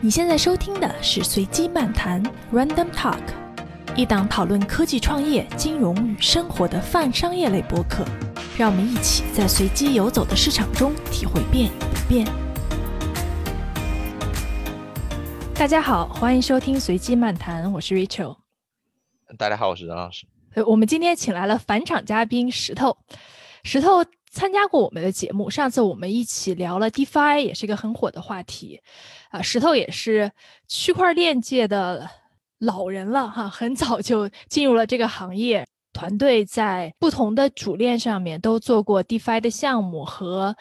你现在收听的是随机漫谈 （Random Talk），一档讨论科技创业、金融与生活的泛商业类播客。让我们一起在随机游走的市场中体会变与不变。大家好，欢迎收听随机漫谈，我是 Rachel。大家好，我是任老师。呃，我们今天请来了返场嘉宾石头。石头参加过我们的节目，上次我们一起聊了 DeFi，也是一个很火的话题。啊，石头也是区块链界的老人了哈，很早就进入了这个行业。团队在不同的主链上面都做过 DeFi 的项目和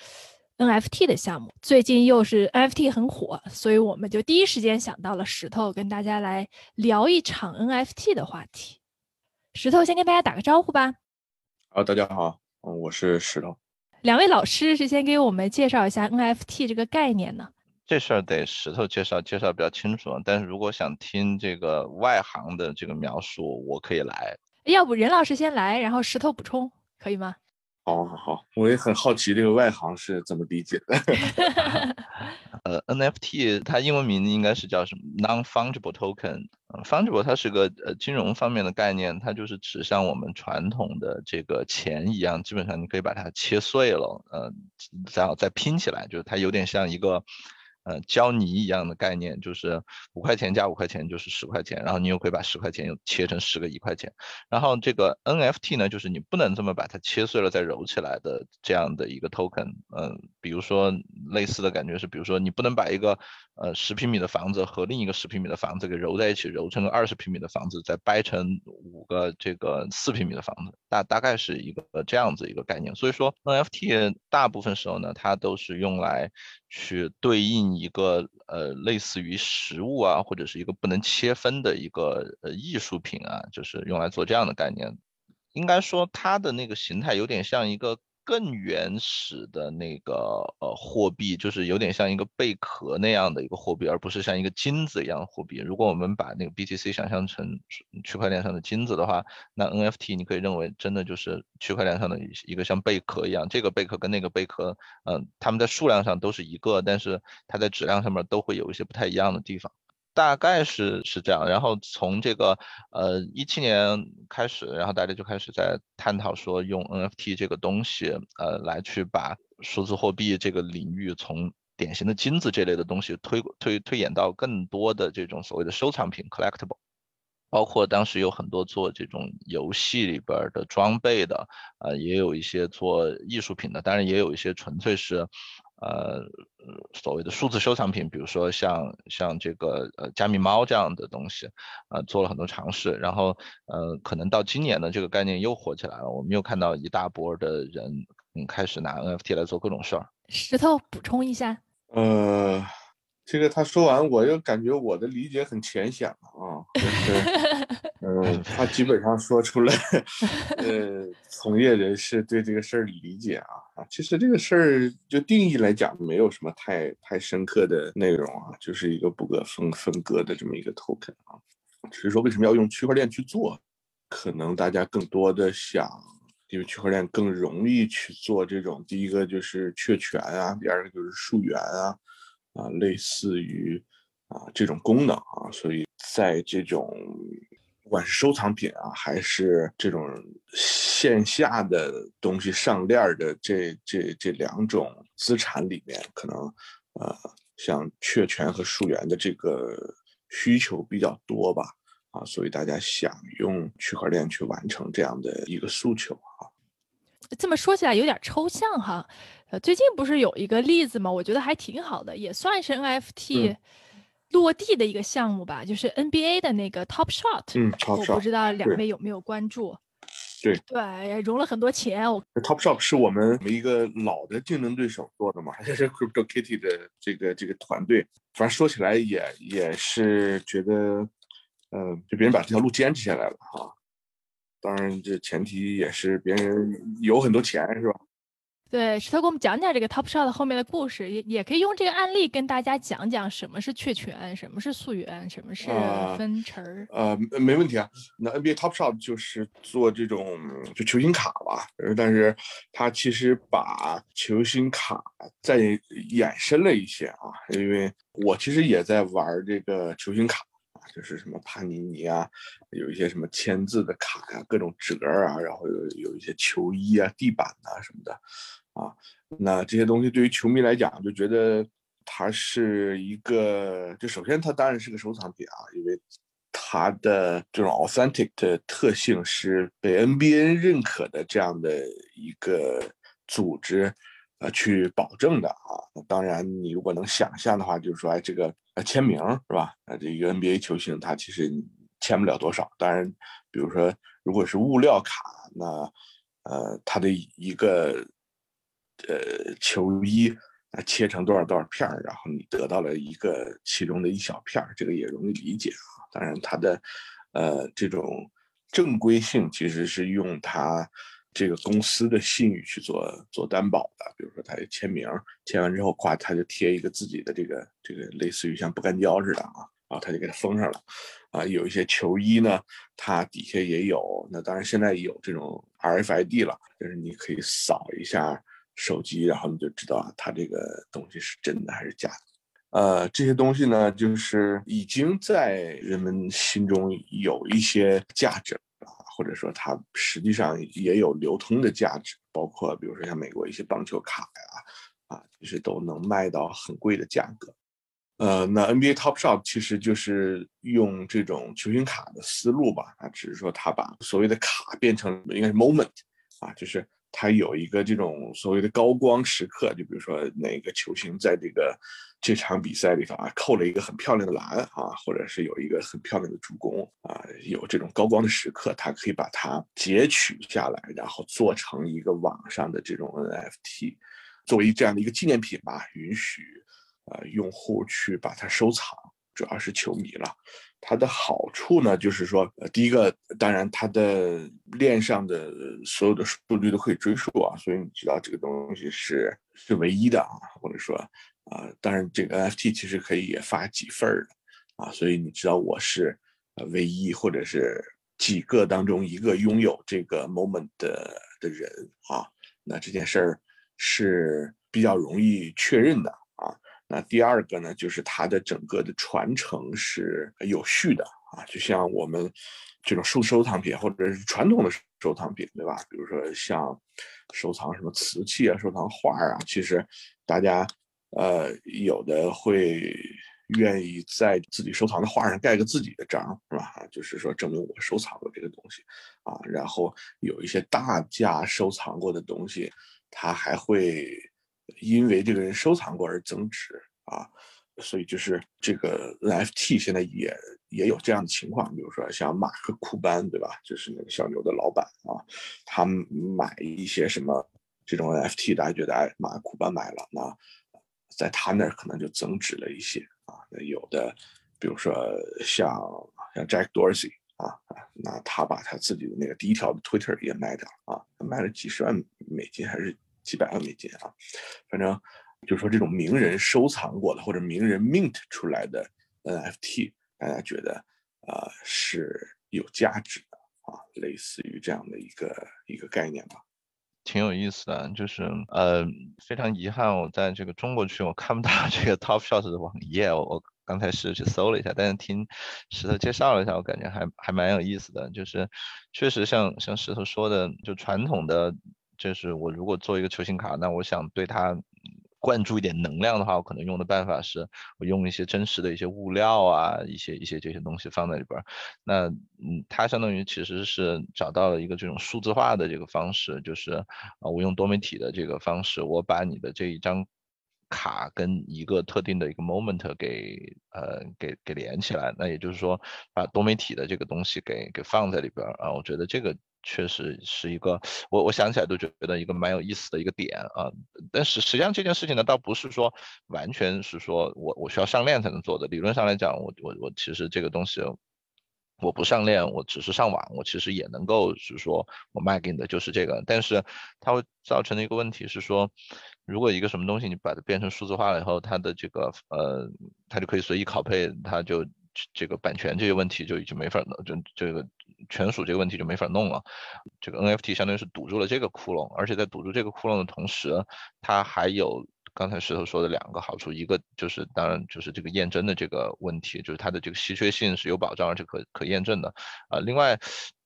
NFT 的项目。最近又是 NFT 很火，所以我们就第一时间想到了石头，跟大家来聊一场 NFT 的话题。石头先跟大家打个招呼吧。好，大家好，嗯，我是石头。两位老师是先给我们介绍一下 NFT 这个概念呢？这事儿得石头介绍，介绍比较清楚。但是如果想听这个外行的这个描述，我可以来。要不任老师先来，然后石头补充，可以吗？好，好，好，我也很好奇这个外行是怎么理解的。呃，NFT 它英文名应该是叫什么？Non-fungible token。fungible 它是个呃金融方面的概念，它就是指像我们传统的这个钱一样，基本上你可以把它切碎了，呃，然后再拼起来，就是它有点像一个。嗯，胶泥一样的概念，就是五块钱加五块钱就是十块钱，然后你又可以把十块钱又切成十个一块钱。然后这个 NFT 呢，就是你不能这么把它切碎了再揉起来的这样的一个 token。嗯，比如说类似的感觉是，比如说你不能把一个呃十平米的房子和另一个十平米的房子给揉在一起，揉成个二十平米的房子，再掰成五个这个四平米的房子，大大概是一个这样子一个概念。所以说 NFT 大部分时候呢，它都是用来。去对应一个呃类似于实物啊，或者是一个不能切分的一个呃艺术品啊，就是用来做这样的概念。应该说它的那个形态有点像一个。更原始的那个呃货币，就是有点像一个贝壳那样的一个货币，而不是像一个金子一样的货币。如果我们把那个 BTC 想象成区块链上的金子的话，那 NFT 你可以认为真的就是区块链上的一个像贝壳一样。这个贝壳跟那个贝壳，嗯，它们在数量上都是一个，但是它在质量上面都会有一些不太一样的地方。大概是是这样，然后从这个呃一七年开始，然后大家就开始在探讨说用 NFT 这个东西，呃来去把数字货币这个领域从典型的金子这类的东西推推推演到更多的这种所谓的收藏品 collectible，包括当时有很多做这种游戏里边的装备的，呃也有一些做艺术品的，当然也有一些纯粹是。呃，所谓的数字收藏品，比如说像像这个呃加密猫这样的东西，呃做了很多尝试，然后呃可能到今年呢，这个概念又火起来了，我们又看到一大波的人嗯开始拿 NFT 来做各种事儿。石头补充一下，呃，这个他说完，我又感觉我的理解很浅显了啊，就是。嗯，他基本上说出了，呃，从业人士对这个事儿理解啊啊，其实这个事儿就定义来讲，没有什么太太深刻的内容啊，就是一个不可分分割的这么一个 token 啊，只是说为什么要用区块链去做，可能大家更多的想，因为区块链更容易去做这种，第一个就是确权啊，第二个就是溯源啊，啊，类似于啊这种功能啊，所以在这种。不管是收藏品啊，还是这种线下的东西上链的这这这两种资产里面，可能呃，像确权和溯源的这个需求比较多吧，啊，所以大家想用区块链去完成这样的一个诉求啊。这么说起来有点抽象哈，呃，最近不是有一个例子嘛？我觉得还挺好的，也算是 NFT。落地的一个项目吧，就是 NBA 的那个 Top Shot。嗯，Top Shot。我不知道两位有没有关注？对对，融了很多钱。我 Top Shot 是我们一个老的竞争对手做的嘛，还是 Crypto Kitty 的这个这个团队。反正说起来也也是觉得，呃，就别人把这条路坚持下来了哈。当然，这前提也是别人有很多钱，是吧？对，石头给我们讲讲这个 Top Shot 后面的故事，也也可以用这个案例跟大家讲讲什么是确权，什么是溯源，什么是分成儿。呃，没问题啊。那 NBA Top Shot 就是做这种就球星卡吧，但是它其实把球星卡再衍生了一些啊，因为我其实也在玩这个球星卡。就是什么帕尼尼啊，有一些什么签字的卡呀，各种折啊，然后有有一些球衣啊、地板啊什么的，啊，那这些东西对于球迷来讲，就觉得它是一个，就首先它当然是个收藏品啊，因为它的这种 authentic 的特性是被 NBA 认可的这样的一个组织。呃，去保证的啊。那当然，你如果能想象的话，就是说，哎，这个呃签名是吧？呃，这一个 NBA 球星他其实签不了多少。当然，比如说，如果是物料卡，那呃，他的一个呃球衣啊切成多少多少片儿，然后你得到了一个其中的一小片儿，这个也容易理解啊。当然，它的呃这种正规性其实是用它。这个公司的信誉去做做担保的，比如说他签名，签完之后，咵，他就贴一个自己的这个这个类似于像不干胶似的啊，然后他就给他封上了，啊，有一些球衣呢，它底下也有，那当然现在有这种 RFID 了，就是你可以扫一下手机，然后你就知道啊，它这个东西是真的还是假的，呃，这些东西呢，就是已经在人们心中有一些价值。或者说它实际上也有流通的价值，包括比如说像美国一些棒球卡呀，啊，其实都能卖到很贵的价格。呃，那 NBA Topshop 其实就是用这种球星卡的思路吧，啊，只是说它把所谓的卡变成应该是 moment，啊，就是它有一个这种所谓的高光时刻，就比如说哪个球星在这个。这场比赛里头啊，扣了一个很漂亮的篮啊，或者是有一个很漂亮的助攻啊，有这种高光的时刻，他可以把它截取下来，然后做成一个网上的这种 NFT，作为这样的一个纪念品吧，允许呃用户去把它收藏，主要是球迷了。它的好处呢，就是说，第一个，当然它的链上的所有的数据都可以追溯啊，所以你知道这个东西是是唯一的啊，或者说。啊，当然，这个 NFT 其实可以也发几份儿的，啊，所以你知道我是唯一或者是几个当中一个拥有这个 moment 的的人啊，那这件事儿是比较容易确认的。那第二个呢，就是它的整个的传承是有序的啊，就像我们这种收收藏品或者是传统的收藏品，对吧？比如说像收藏什么瓷器啊，收藏画啊，其实大家。呃，有的会愿意在自己收藏的画上盖个自己的章，是吧？就是说证明我收藏过这个东西啊。然后有一些大家收藏过的东西，它还会因为这个人收藏过而增值啊。所以就是这个 NFT 现在也也有这样的情况，比如说像马克库班，对吧？就是那个小牛的老板啊，他买一些什么这种 NFT，大家觉得哎，马克库班买了那。在他那儿可能就增值了一些啊，那有的，比如说像像 Jack Dorsey 啊，那他把他自己的那个第一条的 Twitter 也卖掉了啊，他卖了几十万美金还是几百万美金啊，反正就说这种名人收藏过的或者名人 mint 出来的 NFT，大家觉得啊是有价值的啊，类似于这样的一个一个概念吧。挺有意思的，就是呃，非常遗憾，我在这个中国区我看不到 这个 Top Shot 的网页，我我刚才是去搜了一下，但是听石头介绍了一下，我感觉还还蛮有意思的，就是确实像像石头说的，就传统的，就是我如果做一个球星卡，那我想对它。灌注一点能量的话，我可能用的办法是我用一些真实的一些物料啊，一些一些这些东西放在里边儿。那嗯，它相当于其实是找到了一个这种数字化的这个方式，就是啊，我用多媒体的这个方式，我把你的这一张卡跟一个特定的一个 moment 给呃给给连起来。那也就是说，把多媒体的这个东西给给放在里边儿啊，我觉得这个。确实是一个，我我想起来都觉得一个蛮有意思的一个点啊。但是实际上这件事情呢，倒不是说完全是说我我需要上链才能做的。理论上来讲，我我我其实这个东西我不上链，我只是上网，我其实也能够是说我卖给你的就是这个，但是它会造成的一个问题是说，如果一个什么东西你把它变成数字化了以后，它的这个呃，它就可以随意拷贝，它就这个版权这些问题就已经没法了，就这个权属这个问题就没法弄了。这个 NFT 相当于是堵住了这个窟窿，而且在堵住这个窟窿的同时，它还有。刚才石头说的两个好处，一个就是当然就是这个验证的这个问题，就是它的这个稀缺性是有保障而且可可验证的啊。另外，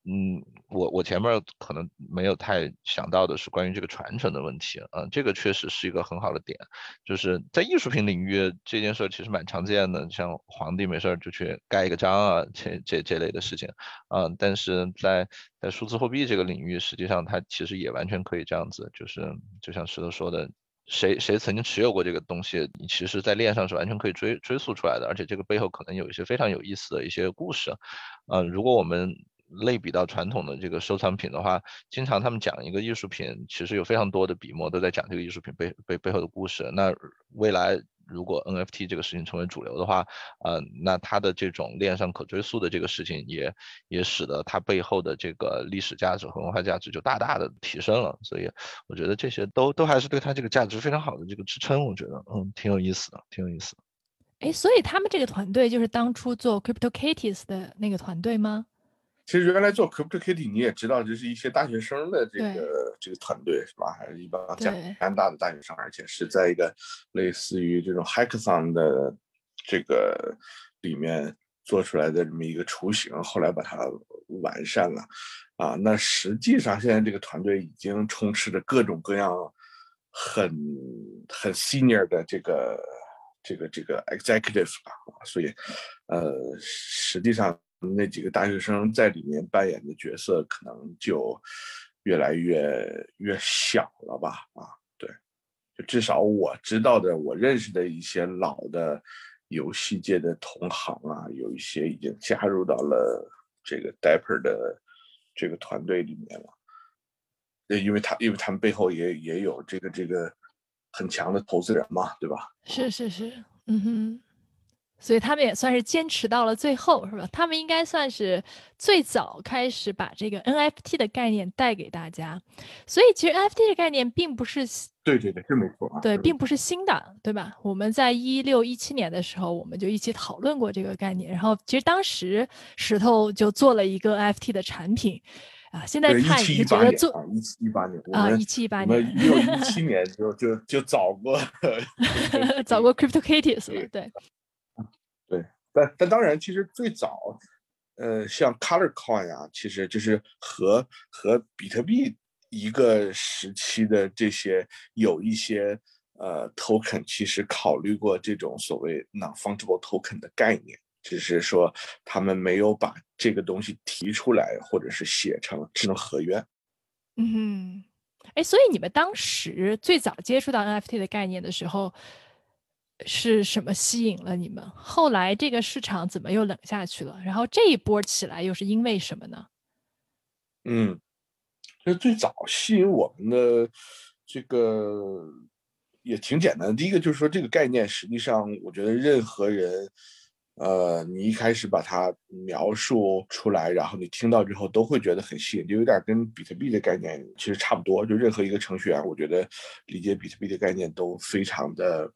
嗯，我我前面可能没有太想到的是关于这个传承的问题啊，这个确实是一个很好的点，就是在艺术品领域这件事其实蛮常见的，像皇帝没事就去盖一个章啊，这这这类的事情嗯，但是在在数字货币这个领域，实际上它其实也完全可以这样子，就是就像石头说的。谁谁曾经持有过这个东西，你其实在链上是完全可以追追溯出来的，而且这个背后可能有一些非常有意思的一些故事。嗯，如果我们类比到传统的这个收藏品的话，经常他们讲一个艺术品，其实有非常多的笔墨都在讲这个艺术品背背背后的故事。那未来。如果 NFT 这个事情成为主流的话，呃，那它的这种链上可追溯的这个事情，也也使得它背后的这个历史价值和文化价值就大大的提升了。所以我觉得这些都都还是对它这个价值非常好的这个支撑。我觉得，嗯，挺有意思的，挺有意思的。哎，所以他们这个团队就是当初做 CryptoKitties 的那个团队吗？其实原来做 CryptoKitty，你也知道，就是一些大学生的这个这个团队是吧？还是一帮加拿大的大学生，而且是在一个类似于这种 Hackathon 的这个里面做出来的这么一个雏形，后来把它完善了。啊，那实际上现在这个团队已经充斥着各种各样很很 senior 的这个这个这个 executive 了，所以呃，实际上。那几个大学生在里面扮演的角色可能就越来越越小了吧？啊，对，就至少我知道的，我认识的一些老的游戏界的同行啊，有一些已经加入到了这个 Dapper 的这个团队里面了。因为他因为他们背后也也有这个这个很强的投资人嘛，对吧？是是是，嗯哼。所以他们也算是坚持到了最后，是吧？他们应该算是最早开始把这个 NFT 的概念带给大家。所以其实 NFT 的概念并不是，对对对，这没错啊。对，并不是新的，对吧？我们在一六一七年的时候，我们就一起讨论过这个概念。然后其实当时石头就做了一个 NFT 的产品，啊，现在看也觉得做一七一八年啊，一七一八年，一六一七 年就就就早过，早过 CryptoKitties 了，对。但但当然，其实最早，呃，像 Color Coin 啊，其实就是和和比特币一个时期的这些有一些呃 token，其实考虑过这种所谓 non-fungible token 的概念，只是说他们没有把这个东西提出来，或者是写成智能合约。嗯，哎，所以你们当时最早接触到 NFT 的概念的时候。是什么吸引了你们？后来这个市场怎么又冷下去了？然后这一波起来又是因为什么呢？嗯，就最早吸引我们的这个也挺简单的。第一个就是说，这个概念实际上，我觉得任何人。呃，你一开始把它描述出来，然后你听到之后都会觉得很吸引，就有点跟比特币的概念其实差不多。就任何一个程序员，我觉得理解比特币的概念都非常的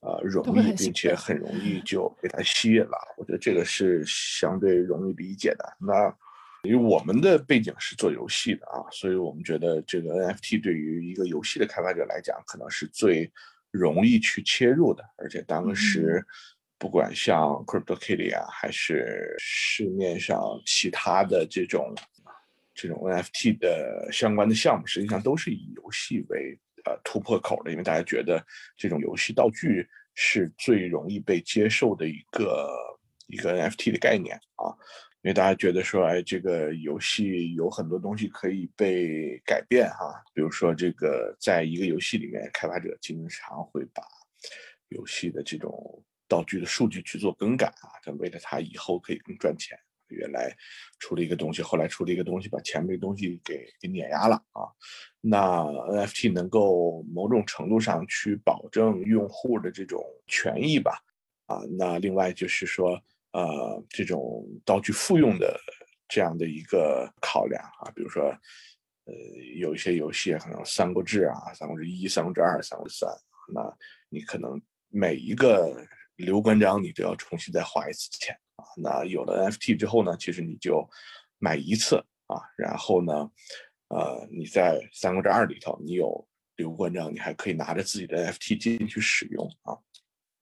呃容易，并且很容易就被它吸引了。我觉得这个是相对容易理解的。那因为我们的背景是做游戏的啊，所以我们觉得这个 NFT 对于一个游戏的开发者来讲，可能是最容易去切入的，而且当时。不管像 CryptoKitty 啊，还是市面上其他的这种这种 NFT 的相关的项目，实际上都是以游戏为呃突破口的，因为大家觉得这种游戏道具是最容易被接受的一个一个 NFT 的概念啊，因为大家觉得说，哎，这个游戏有很多东西可以被改变哈，比如说这个在一个游戏里面，开发者经常会把游戏的这种道具的数据去做更改啊，就为了他以后可以更赚钱。原来出了一个东西，后来出了一个东西，把前面的东西给给碾压了啊。那 NFT 能够某种程度上去保证用户的这种权益吧？啊，那另外就是说，呃这种道具复用的这样的一个考量啊，比如说呃有一些游戏可能《三国志》啊，《三国志一》《三国志二》《三国志三》，那你可能每一个刘关张你都要重新再花一次钱啊。那有了 NFT 之后呢，其实你就买一次啊，然后呢，呃你在《三国志二》里头你有刘关张，你还可以拿着自己的 NFT 进去使用啊。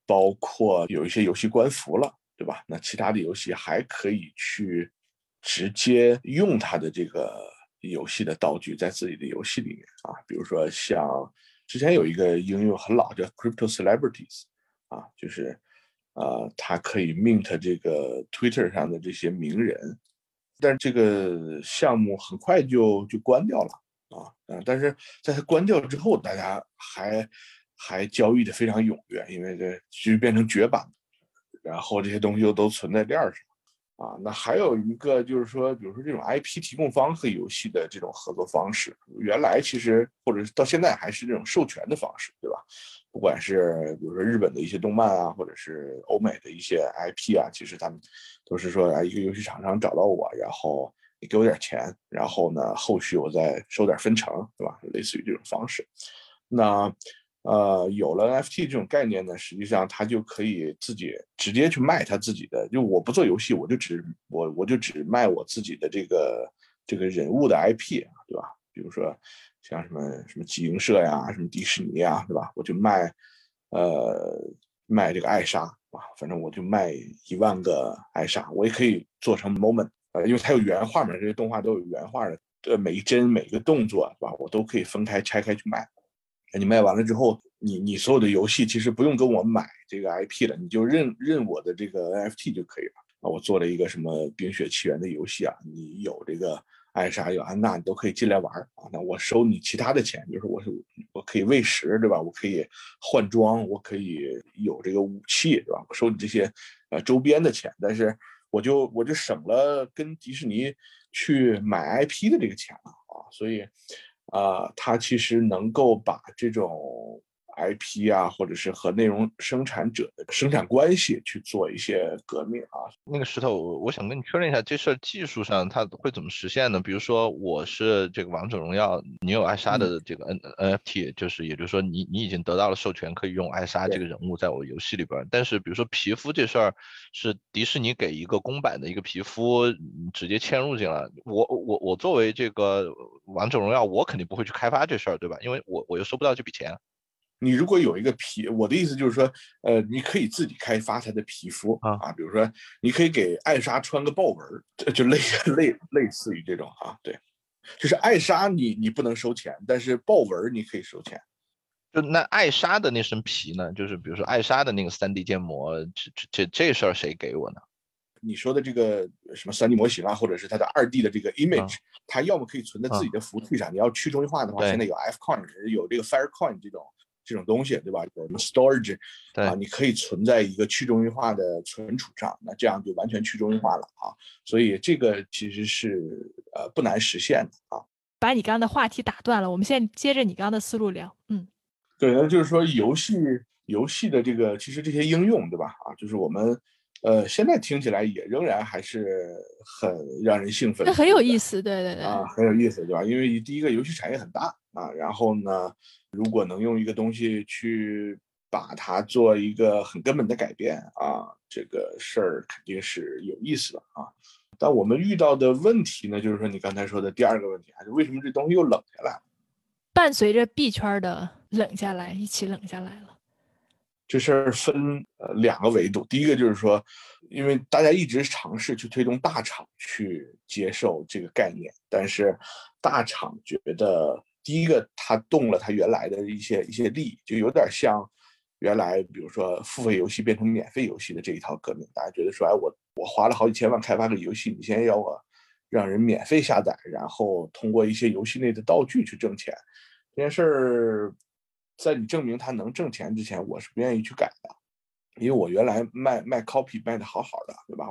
包括有一些游戏关服了，对吧？那其他的游戏还可以去直接用它的这个游戏的道具在自己的游戏里面啊，比如说像之前有一个应用很老叫 Crypto Celebrities 啊，就是呃，他可以 mint 这个 Twitter 上的这些名人，但这个项目很快就就关掉了啊啊！但是在它关掉之后，大家还。还交易的非常踊跃，因为这就变成绝版，然后这些东西又都存在链上，啊，那还有一个就是说，比如说这种 IP 提供方和游戏的这种合作方式，原来其实或者是到现在还是这种授权的方式，对吧？不管是比如说日本的一些动漫啊，或者是欧美的一些 IP 啊，其实他们都是说，啊，一个游戏厂商找到我，然后你给我点钱，然后呢，后续我再收点分成，对吧？类似于这种方式，那。呃，有了 NFT 这种概念呢，实际上他就可以自己直接去卖他自己的。就我不做游戏，我就只我我就只卖我自己的这个这个人物的 IP，对吧？比如说像什么什么集英社呀，什么迪士尼呀，对吧？我就卖呃卖这个艾莎啊，反正我就卖一万个艾莎，我也可以做成 moment，呃，因为它有原画嘛，这些动画都有原画的，呃，每一帧每一个动作，是吧？我都可以分开拆开去卖。你卖完了之后，你你所有的游戏其实不用跟我买这个 IP 了，你就认认我的这个 NFT 就可以了啊。我做了一个什么《冰雪奇缘》的游戏啊，你有这个艾莎有安娜，你都可以进来玩啊。那我收你其他的钱，就是我是我可以喂食，对吧？我可以换装，我可以有这个武器，对吧？我收你这些呃周边的钱，但是我就我就省了跟迪士尼去买 IP 的这个钱了啊，所以。啊，它其实能够把这种。IP 啊，或者是和内容生产者的生产关系去做一些革命啊。那个石头，我我想跟你确认一下，这事儿技术上它会怎么实现呢？比如说我是这个王者荣耀，你有艾莎的这个 N NFT，就是也就是说你你已经得到了授权，可以用艾莎这个人物在我游戏里边。但是比如说皮肤这事儿，是迪士尼给一个公版的一个皮肤直接嵌入进来，我我我作为这个王者荣耀，我肯定不会去开发这事儿，对吧？因为我我又收不到这笔钱。你如果有一个皮，我的意思就是说，呃，你可以自己开发它的皮肤啊啊，比如说，你可以给艾莎穿个豹纹，就类 类类似于这种啊，对，就是艾莎你你不能收钱，但是豹纹你可以收钱。就那艾莎的那身皮呢？就是比如说艾莎的那个三 D 建模，这这这这事儿谁给我呢？你说的这个什么三 D 模型啊，或者是它的二 D 的这个 image，它要么可以存在自己的服务器上，你要去中心化的话，现在有 Fcoin，有这个 Firecoin 这种。这种东西对吧？有什么 storage 啊？你可以存在一个去中心化的存储上，那这样就完全去中心化了啊。所以这个其实是呃不难实现的啊。把你刚刚的话题打断了，我们现在接着你刚刚的思路聊。嗯，对，那就是说游戏游戏的这个其实这些应用对吧？啊，就是我们呃现在听起来也仍然还是很让人兴奋，那很有意思，对对对，啊很有意思对吧？因为第一个游戏产业很大啊，然后呢。如果能用一个东西去把它做一个很根本的改变啊，这个事儿肯定是有意思的啊。但我们遇到的问题呢，就是说你刚才说的第二个问题，还是为什么这东西又冷下来？伴随着币圈的冷下来，一起冷下来了。这事儿分呃两个维度，第一个就是说，因为大家一直尝试去推动大厂去接受这个概念，但是大厂觉得。第一个，他动了他原来的一些一些利益，就有点像原来，比如说付费游戏变成免费游戏的这一套革命。大家觉得说，哎，我我花了好几千万开发个游戏，你现在要我让人免费下载，然后通过一些游戏内的道具去挣钱，这件事儿，在你证明它能挣钱之前，我是不愿意去改的，因为我原来卖卖 copy 卖的好好的，对吧？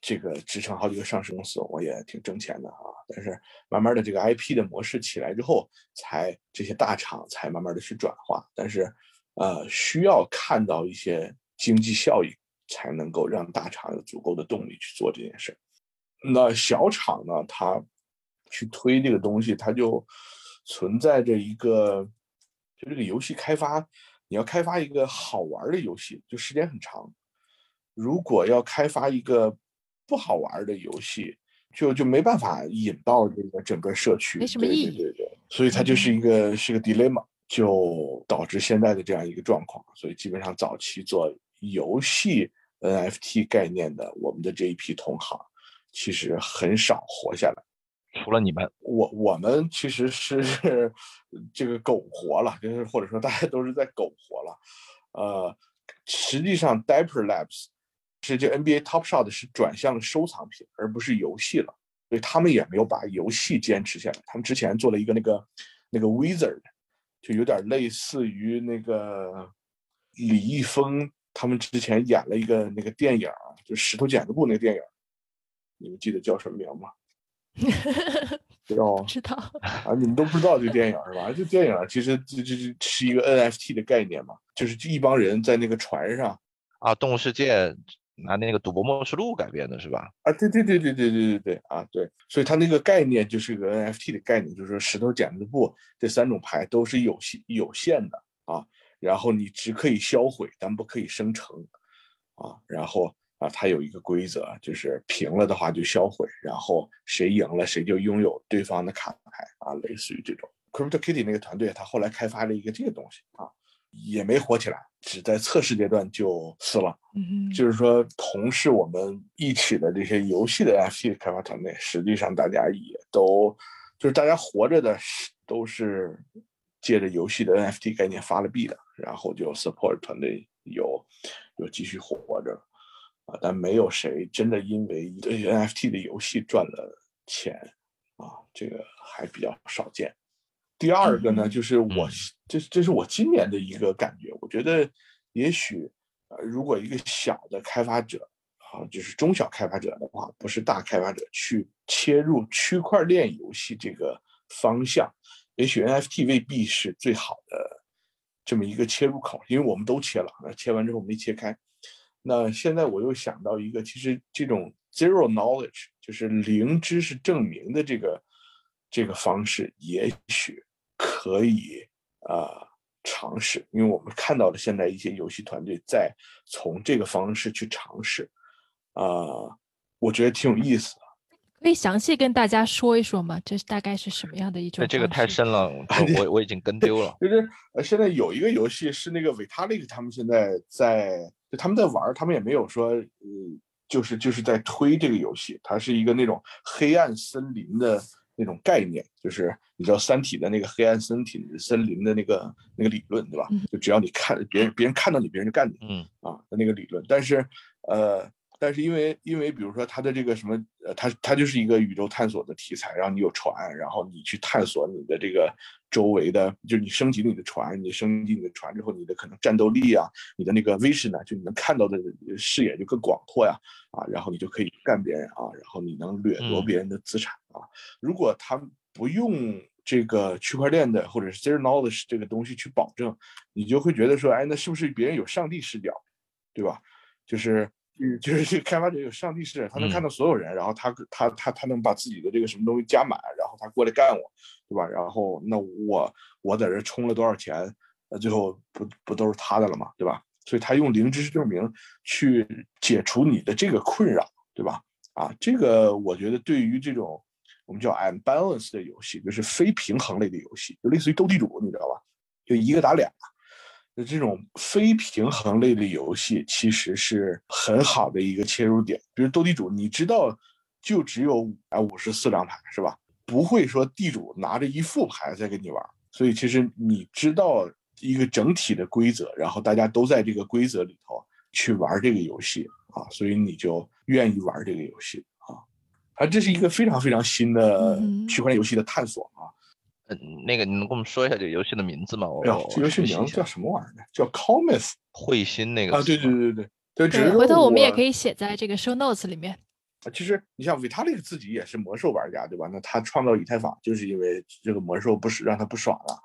这个支撑好几个上市公司，我也挺挣钱的啊。但是慢慢的这个 IP 的模式起来之后，才这些大厂才慢慢的去转化。但是，呃，需要看到一些经济效益，才能够让大厂有足够的动力去做这件事。那小厂呢，它去推这个东西，它就存在着一个，就这个游戏开发，你要开发一个好玩的游戏，就时间很长。如果要开发一个不好玩的游戏，就就没办法引到这个整个社区，没什么意义。对对对，所以它就是一个是个 dilemma，就导致现在的这样一个状况。所以基本上早期做游戏 NFT 概念的，我们的这一批同行其实很少活下来。除了你们，我我们其实是这个苟活了，就是或者说大家都是在苟活了。呃，实际上 Diaper Labs。是这 NBA Top Shot 是转向了收藏品，而不是游戏了，所以他们也没有把游戏坚持下来。他们之前做了一个那个那个 Wizard，就有点类似于那个李易峰他们之前演了一个那个电影，就石头剪子布那个电影，你们记得叫什么名吗？道 知道 啊，你们都不知道这电影是吧？这电影其实这这这是一个 NFT 的概念嘛，就是一帮人在那个船上啊，动物世界。拿那个《赌博默示录》改编的是吧？啊，对对对对对对对对啊，对，所以它那个概念就是个 NFT 的概念，就是说石头剪子布这三种牌都是有限有限的啊，然后你只可以销毁，但不可以生成啊，然后啊，它有一个规则，就是平了的话就销毁，然后谁赢了谁就拥有对方的卡牌啊，类似于这种。Crypto Kitty 那个团队他后来开发了一个这个东西啊。也没火起来，只在测试阶段就死了。嗯，就是说，同是我们一起的这些游戏的 NFT 开发团队，实际上大家也都就是大家活着的，都是借着游戏的 NFT 概念发了币的，然后就 support 团队有有继续活着啊，但没有谁真的因为 NFT 的游戏赚了钱啊，这个还比较少见。第二个呢，就是我这这是我今年的一个感觉，我觉得也许呃，如果一个小的开发者啊，就是中小开发者的话，不是大开发者去切入区块链游戏这个方向，也许 NFT 未必是最好的这么一个切入口，因为我们都切了，那切完之后没切开。那现在我又想到一个，其实这种 zero knowledge 就是零知识证明的这个。这个方式也许可以啊尝试，因为我们看到了现在一些游戏团队在从这个方式去尝试，啊，我觉得挺有意思的。可以详细跟大家说一说吗？这大概是什么样的一种？这个太深了，我我已经跟丢了。就是呃，现在有一个游戏是那个 Vitalik 他们现在在，就他们在玩，他们也没有说，呃，就是就是在推这个游戏，它是一个那种黑暗森林的。那种概念就是你知道《三体》的那个黑暗森体森林的那个那个理论，对吧？就只要你看别人，别人看到你，别人就干你。嗯啊的那个理论，但是呃，但是因为因为比如说它的这个什么呃，它它就是一个宇宙探索的题材，然后你有船，然后你去探索你的这个周围的，就是你升级你的船，你升级你的船之后，你的可能战斗力啊，你的那个 vision 啊，就你能看到的视野就更广阔呀。啊，然后你就可以干别人啊，然后你能掠夺别人的资产啊。如果他不用这个区块链的或者是 zero knowledge 这个东西去保证，你就会觉得说，哎，那是不是别人有上帝视角，对吧？就是，就是这个开发者有上帝视角，他能看到所有人，然后他他他他能把自己的这个什么东西加满，然后他过来干我，对吧？然后那我我在这充了多少钱，那最后不不都是他的了吗？对吧？所以他用零知识证明去解除你的这个困扰，对吧？啊，这个我觉得对于这种我们叫 unbalanced 的游戏，就是非平衡类的游戏，就类似于斗地主，你知道吧？就一个打俩，那这种非平衡类的游戏其实是很好的一个切入点。比如斗地主，你知道就只有啊五十四张牌是吧？不会说地主拿着一副牌在跟你玩，所以其实你知道。一个整体的规则，然后大家都在这个规则里头去玩这个游戏啊，所以你就愿意玩这个游戏啊。啊，这是一个非常非常新的区块链游戏的探索啊。嗯，那个你能跟我们说一下这个游戏的名字吗？哎呀，这游戏名叫什么玩意儿呢？叫 Comet 彗星那个啊？对对对对对对。回头我们也可以写在这个 show notes 里面。啊，其实你像 Vitalik 自己也是魔兽玩家，对吧？那他创造以太坊就是因为这个魔兽不是让他不爽了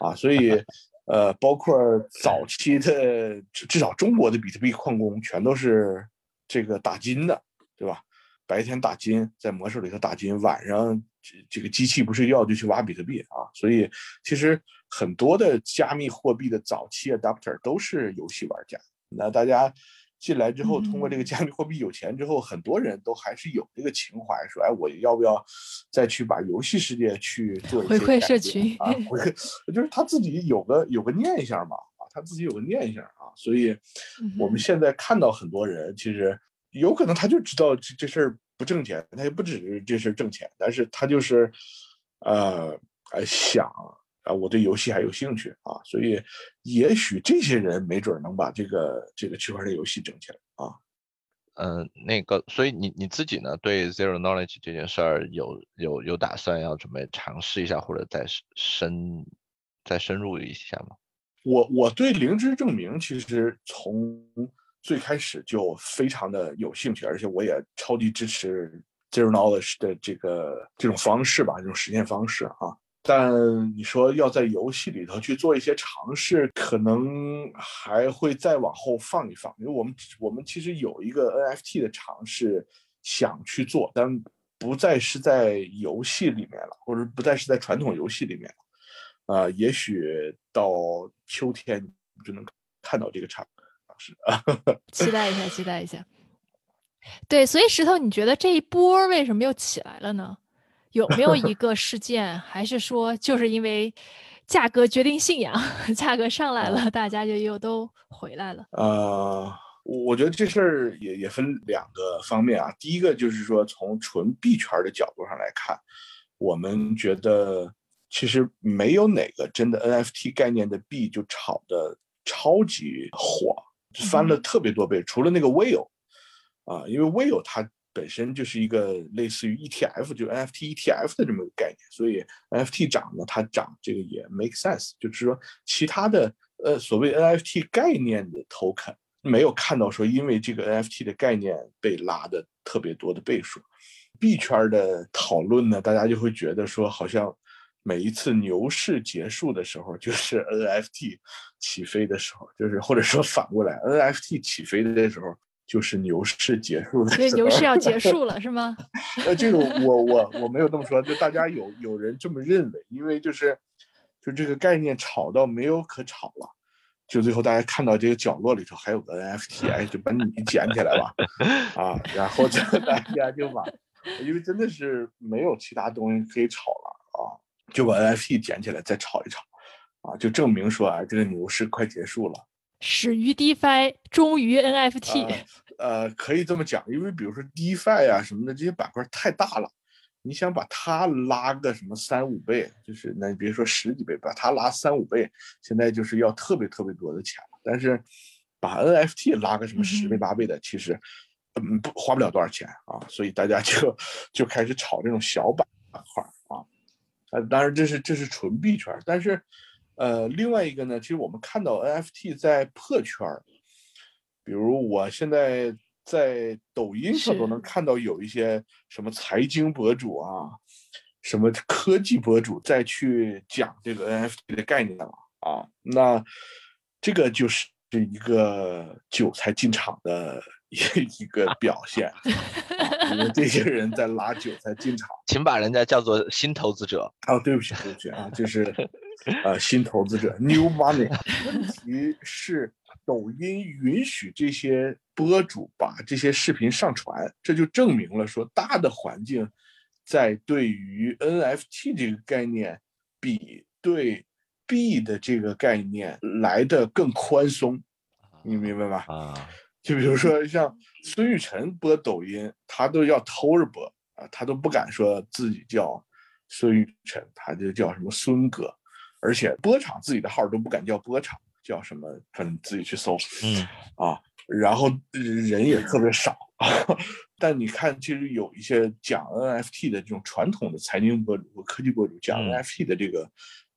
啊，所以。呃，包括早期的至少中国的比特币矿工全都是这个打金的，对吧？白天打金，在魔兽里头打金，晚上这这个机器不睡觉就去挖比特币啊。所以其实很多的加密货币的早期 adapter 都是游戏玩家。那大家进来之后，通过这个加密货币有钱之后，很多人都还是有这个情怀，说哎，我要不要再去把游戏世界去做一些回馈社群啊？回馈就是他自己有个有个念想嘛啊，他自己有个念想啊。所以我们现在看到很多人其实。有可能他就知道这这事儿不挣钱，他也不只是这事儿挣钱，但是他就是，呃，呃想啊，我对游戏还有兴趣啊，所以也许这些人没准能把这个这个区块链游戏整起来啊。嗯，那个，所以你你自己呢，对 zero knowledge 这件事儿有有有打算要准备尝试一下，或者再深再深入一下吗？我我对零知证明其实从。最开始就非常的有兴趣，而且我也超级支持 zero knowledge 的这个这种方式吧，这种实现方式啊。但你说要在游戏里头去做一些尝试，可能还会再往后放一放，因为我们我们其实有一个 NFT 的尝试想去做，但不再是在游戏里面了，或者不再是在传统游戏里面了。啊，也许到秋天就能看到这个产。是啊，期待一下，期待一下。对，所以石头，你觉得这一波为什么又起来了呢？有没有一 个事件，还是说就是因为价格决定信仰，价格上来了，大家就又都回来了？呃，我觉得这事儿也也分两个方面啊。第一个就是说，从纯币圈的角度上来看，我们觉得其实没有哪个真的 NFT 概念的币就炒的超级火。翻了特别多倍，除了那个 Whale，啊，因为 Whale 它本身就是一个类似于 ETF，就 NFT ETF 的这么个概念，所以 NFT 涨呢，它涨这个也 make sense。就是说，其他的呃所谓 NFT 概念的 token 没有看到说因为这个 NFT 的概念被拉的特别多的倍数。币圈的讨论呢，大家就会觉得说好像。每一次牛市结束的时候，就是 NFT 起飞的时候，就是或者说反过来，NFT 起飞的时候，就是牛市结束的。所以牛市要结束了，是吗？呃，这个我我我没有这么说，就大家有有人这么认为，因为就是就这个概念炒到没有可炒了，就最后大家看到这个角落里头还有个 NFT，哎，就把你捡起来吧，啊，然后就大家就把，因为真的是没有其他东西可以炒了啊。就把 NFT 捡起来再炒一炒，啊，就证明说啊，这个牛市快结束了。始于 DeFi，终于 NFT。呃，可以这么讲，因为比如说 DeFi 啊什么的这些板块太大了，你想把它拉个什么三五倍，就是那别说十几倍，把它拉三五倍，现在就是要特别特别多的钱了。但是把 NFT 拉个什么十倍八倍的，其实嗯不花不了多少钱啊，所以大家就就开始炒这种小板块啊。呃，当然这是这是纯币圈，但是，呃，另外一个呢，其实我们看到 NFT 在破圈儿，比如我现在在抖音上都能看到有一些什么财经博主啊，什么科技博主在去讲这个 NFT 的概念了啊，那这个就是一个韭菜进场的。一一个表现，因为这些人在拉韭菜进场，请把人家叫做新投资者。哦，对不起，对不起啊，就是呃新投资者 （New Money）。问题是，抖音允许这些博主把这些视频上传，这就证明了说，大的环境在对于 NFT 这个概念比对 B 的这个概念来的更宽松，你明白吧？啊。就比如说像孙玉晨播抖音，他都要偷着播啊，他都不敢说自己叫孙玉晨，他就叫什么孙哥，而且播场自己的号都不敢叫播场，叫什么，反正自己去搜，嗯啊，然后人也特别少，但你看，其实有一些讲 NFT 的这种传统的财经博主和科技博主讲 NFT 的这个。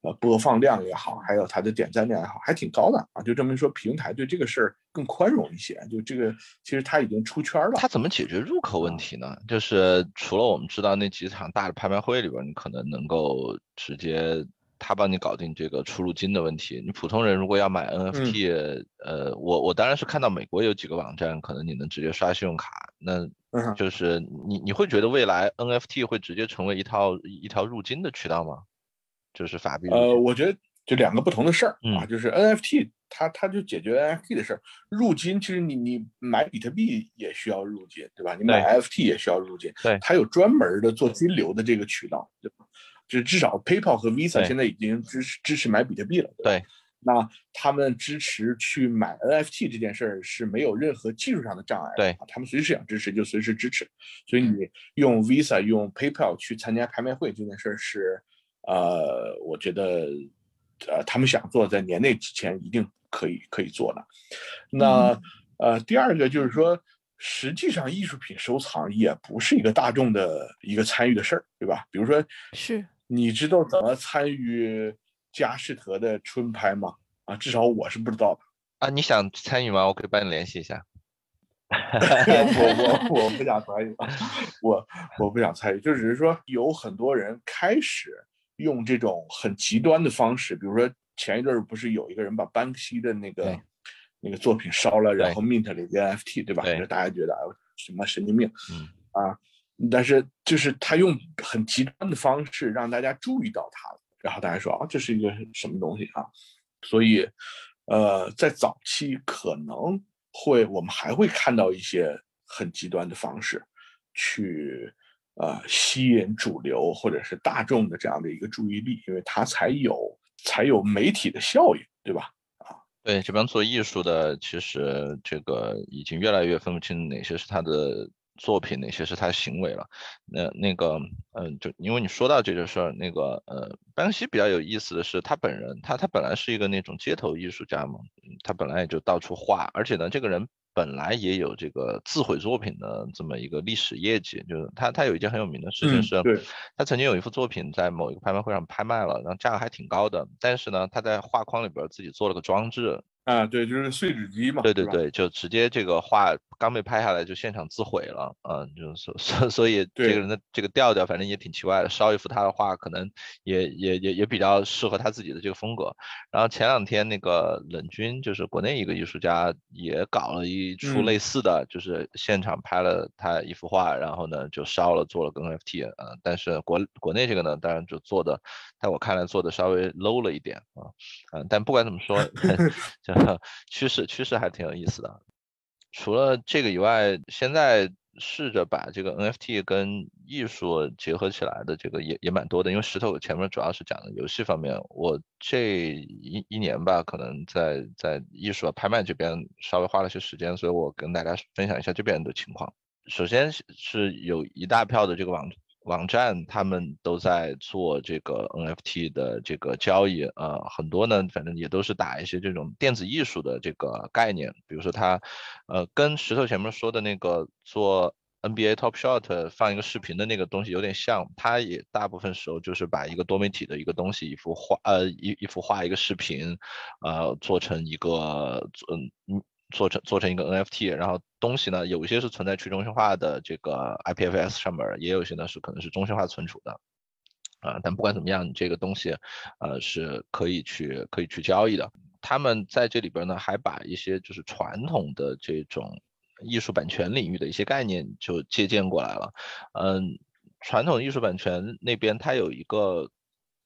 呃，播放量也好，还有它的点赞量也好，还挺高的啊，就证明说平台对这个事儿更宽容一些。就这个，其实它已经出圈了。它怎么解决入口问题呢？就是除了我们知道那几场大的拍卖会里边，你可能能够直接他帮你搞定这个出入金的问题。你普通人如果要买 NFT，呃，我我当然是看到美国有几个网站，可能你能直接刷信用卡，那就是你你会觉得未来 NFT 会直接成为一套一条入金的渠道吗？就是法币？呃，我觉得就两个不同的事儿啊，就是 NFT。它它就解决 NFT 的事儿，入金其实你你买比特币也需要入金，对吧？你买 NFT 也需要入金，对，它有专门的做金流的这个渠道，对吧？就至少 PayPal 和 Visa 现在已经支持支持买比特币了，对。那他们支持去买 NFT 这件事儿是没有任何技术上的障碍，对，他们随时想支持就随时支持，所以你用 Visa 用 PayPal 去参加拍卖会这件事儿是，呃，我觉得，呃，他们想做在年内之前一定。可以可以做的，那呃，第二个就是说，实际上艺术品收藏也不是一个大众的一个参与的事儿，对吧？比如说，是你知道怎么参与佳士得的春拍吗？啊，至少我是不知道的。啊，你想参与吗？我可以帮你联系一下。我我我不想参与，我我不想参与，就只是说有很多人开始用这种很极端的方式，比如说。前一阵儿不是有一个人把班克西的那个那个作品烧了，然后 mint 了一个 NFT，对吧？大家觉得什么神经病？啊，但是就是他用很极端的方式让大家注意到他了，然后大家说啊，这是一个什么东西啊？所以，呃，在早期可能会我们还会看到一些很极端的方式去呃吸引主流或者是大众的这样的一个注意力，因为它才有。才有媒体的效应，对吧？啊，对，这边做艺术的，其实这个已经越来越分不清哪些是他的作品，哪些是他的行为了。那那个，嗯，就因为你说到这个事儿，那个，呃，班克西比较有意思的是，他本人，他他本来是一个那种街头艺术家嘛，他本来也就到处画，而且呢，这个人。本来也有这个自毁作品的这么一个历史业绩，就是他他有一件很有名的事情是，他曾经有一幅作品在某一个拍卖会上拍卖了，然后价格还挺高的，但是呢，他在画框里边自己做了个装置。啊，对，就是碎纸机嘛。对对对，就直接这个画刚被拍下来就现场自毁了，嗯，就是所 所以这个人的这个调调反正也挺奇怪的，烧一幅他的画可能也也也也比较适合他自己的这个风格。然后前两天那个冷军就是国内一个艺术家也搞了一出类似的，就是现场拍了他一幅画，然后呢就烧了做了个 NFT，嗯，但是国国内这个呢当然就做的，在我看来做的稍微 low 了一点啊，嗯，但不管怎么说。趋势趋势还挺有意思的。除了这个以外，现在试着把这个 NFT 跟艺术结合起来的这个也也蛮多的。因为石头前面主要是讲的游戏方面，我这一一年吧，可能在在艺术拍卖这边稍微花了些时间，所以我跟大家分享一下这边的情况。首先是有一大票的这个网。网站他们都在做这个 NFT 的这个交易，呃，很多呢，反正也都是打一些这种电子艺术的这个概念，比如说他，呃，跟石头前面说的那个做 NBA Top Shot 放一个视频的那个东西有点像，他也大部分时候就是把一个多媒体的一个东西，一幅画，呃，一一幅画，一个视频，呃，做成一个，嗯嗯。做成做成一个 NFT，然后东西呢，有一些是存在去中心化的这个 IPFS 上面，也有一些呢是可能是中心化存储的，啊，但不管怎么样，你这个东西，呃，是可以去可以去交易的。他们在这里边呢，还把一些就是传统的这种艺术版权领域的一些概念就借鉴过来了。嗯，传统艺术版权那边它有一个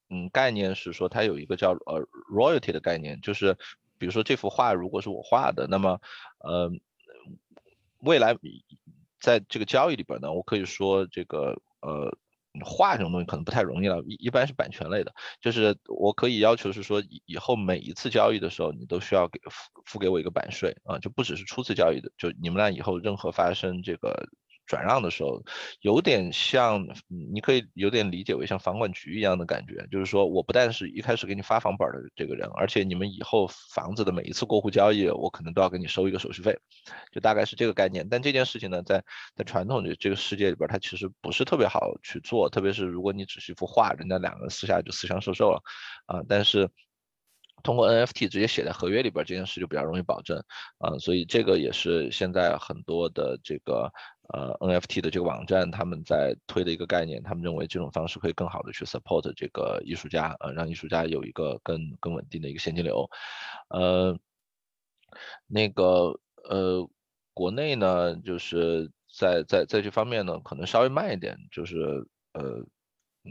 嗯概念是说，它有一个叫呃 royalty 的概念，就是。比如说这幅画如果是我画的，那么，呃，未来在这个交易里边呢，我可以说这个呃画这种东西可能不太容易了，一一般是版权类的，就是我可以要求是说以以后每一次交易的时候，你都需要给付付给我一个版税啊，就不只是初次交易的，就你们俩以后任何发生这个。转让的时候，有点像，你可以有点理解为像房管局一样的感觉，就是说我不但是一开始给你发房本的这个人，而且你们以后房子的每一次过户交易，我可能都要给你收一个手续费，就大概是这个概念。但这件事情呢，在在传统的这个世界里边，它其实不是特别好去做，特别是如果你只是一幅画，人家两个人私下就私相授受了，啊，但是。通过 NFT 直接写在合约里边，这件事就比较容易保证，啊，所以这个也是现在很多的这个呃 NFT 的这个网站，他们在推的一个概念，他们认为这种方式可以更好的去 support 这个艺术家，呃，让艺术家有一个更更稳定的一个现金流。呃，那个呃，国内呢，就是在在在这方面呢，可能稍微慢一点，就是呃。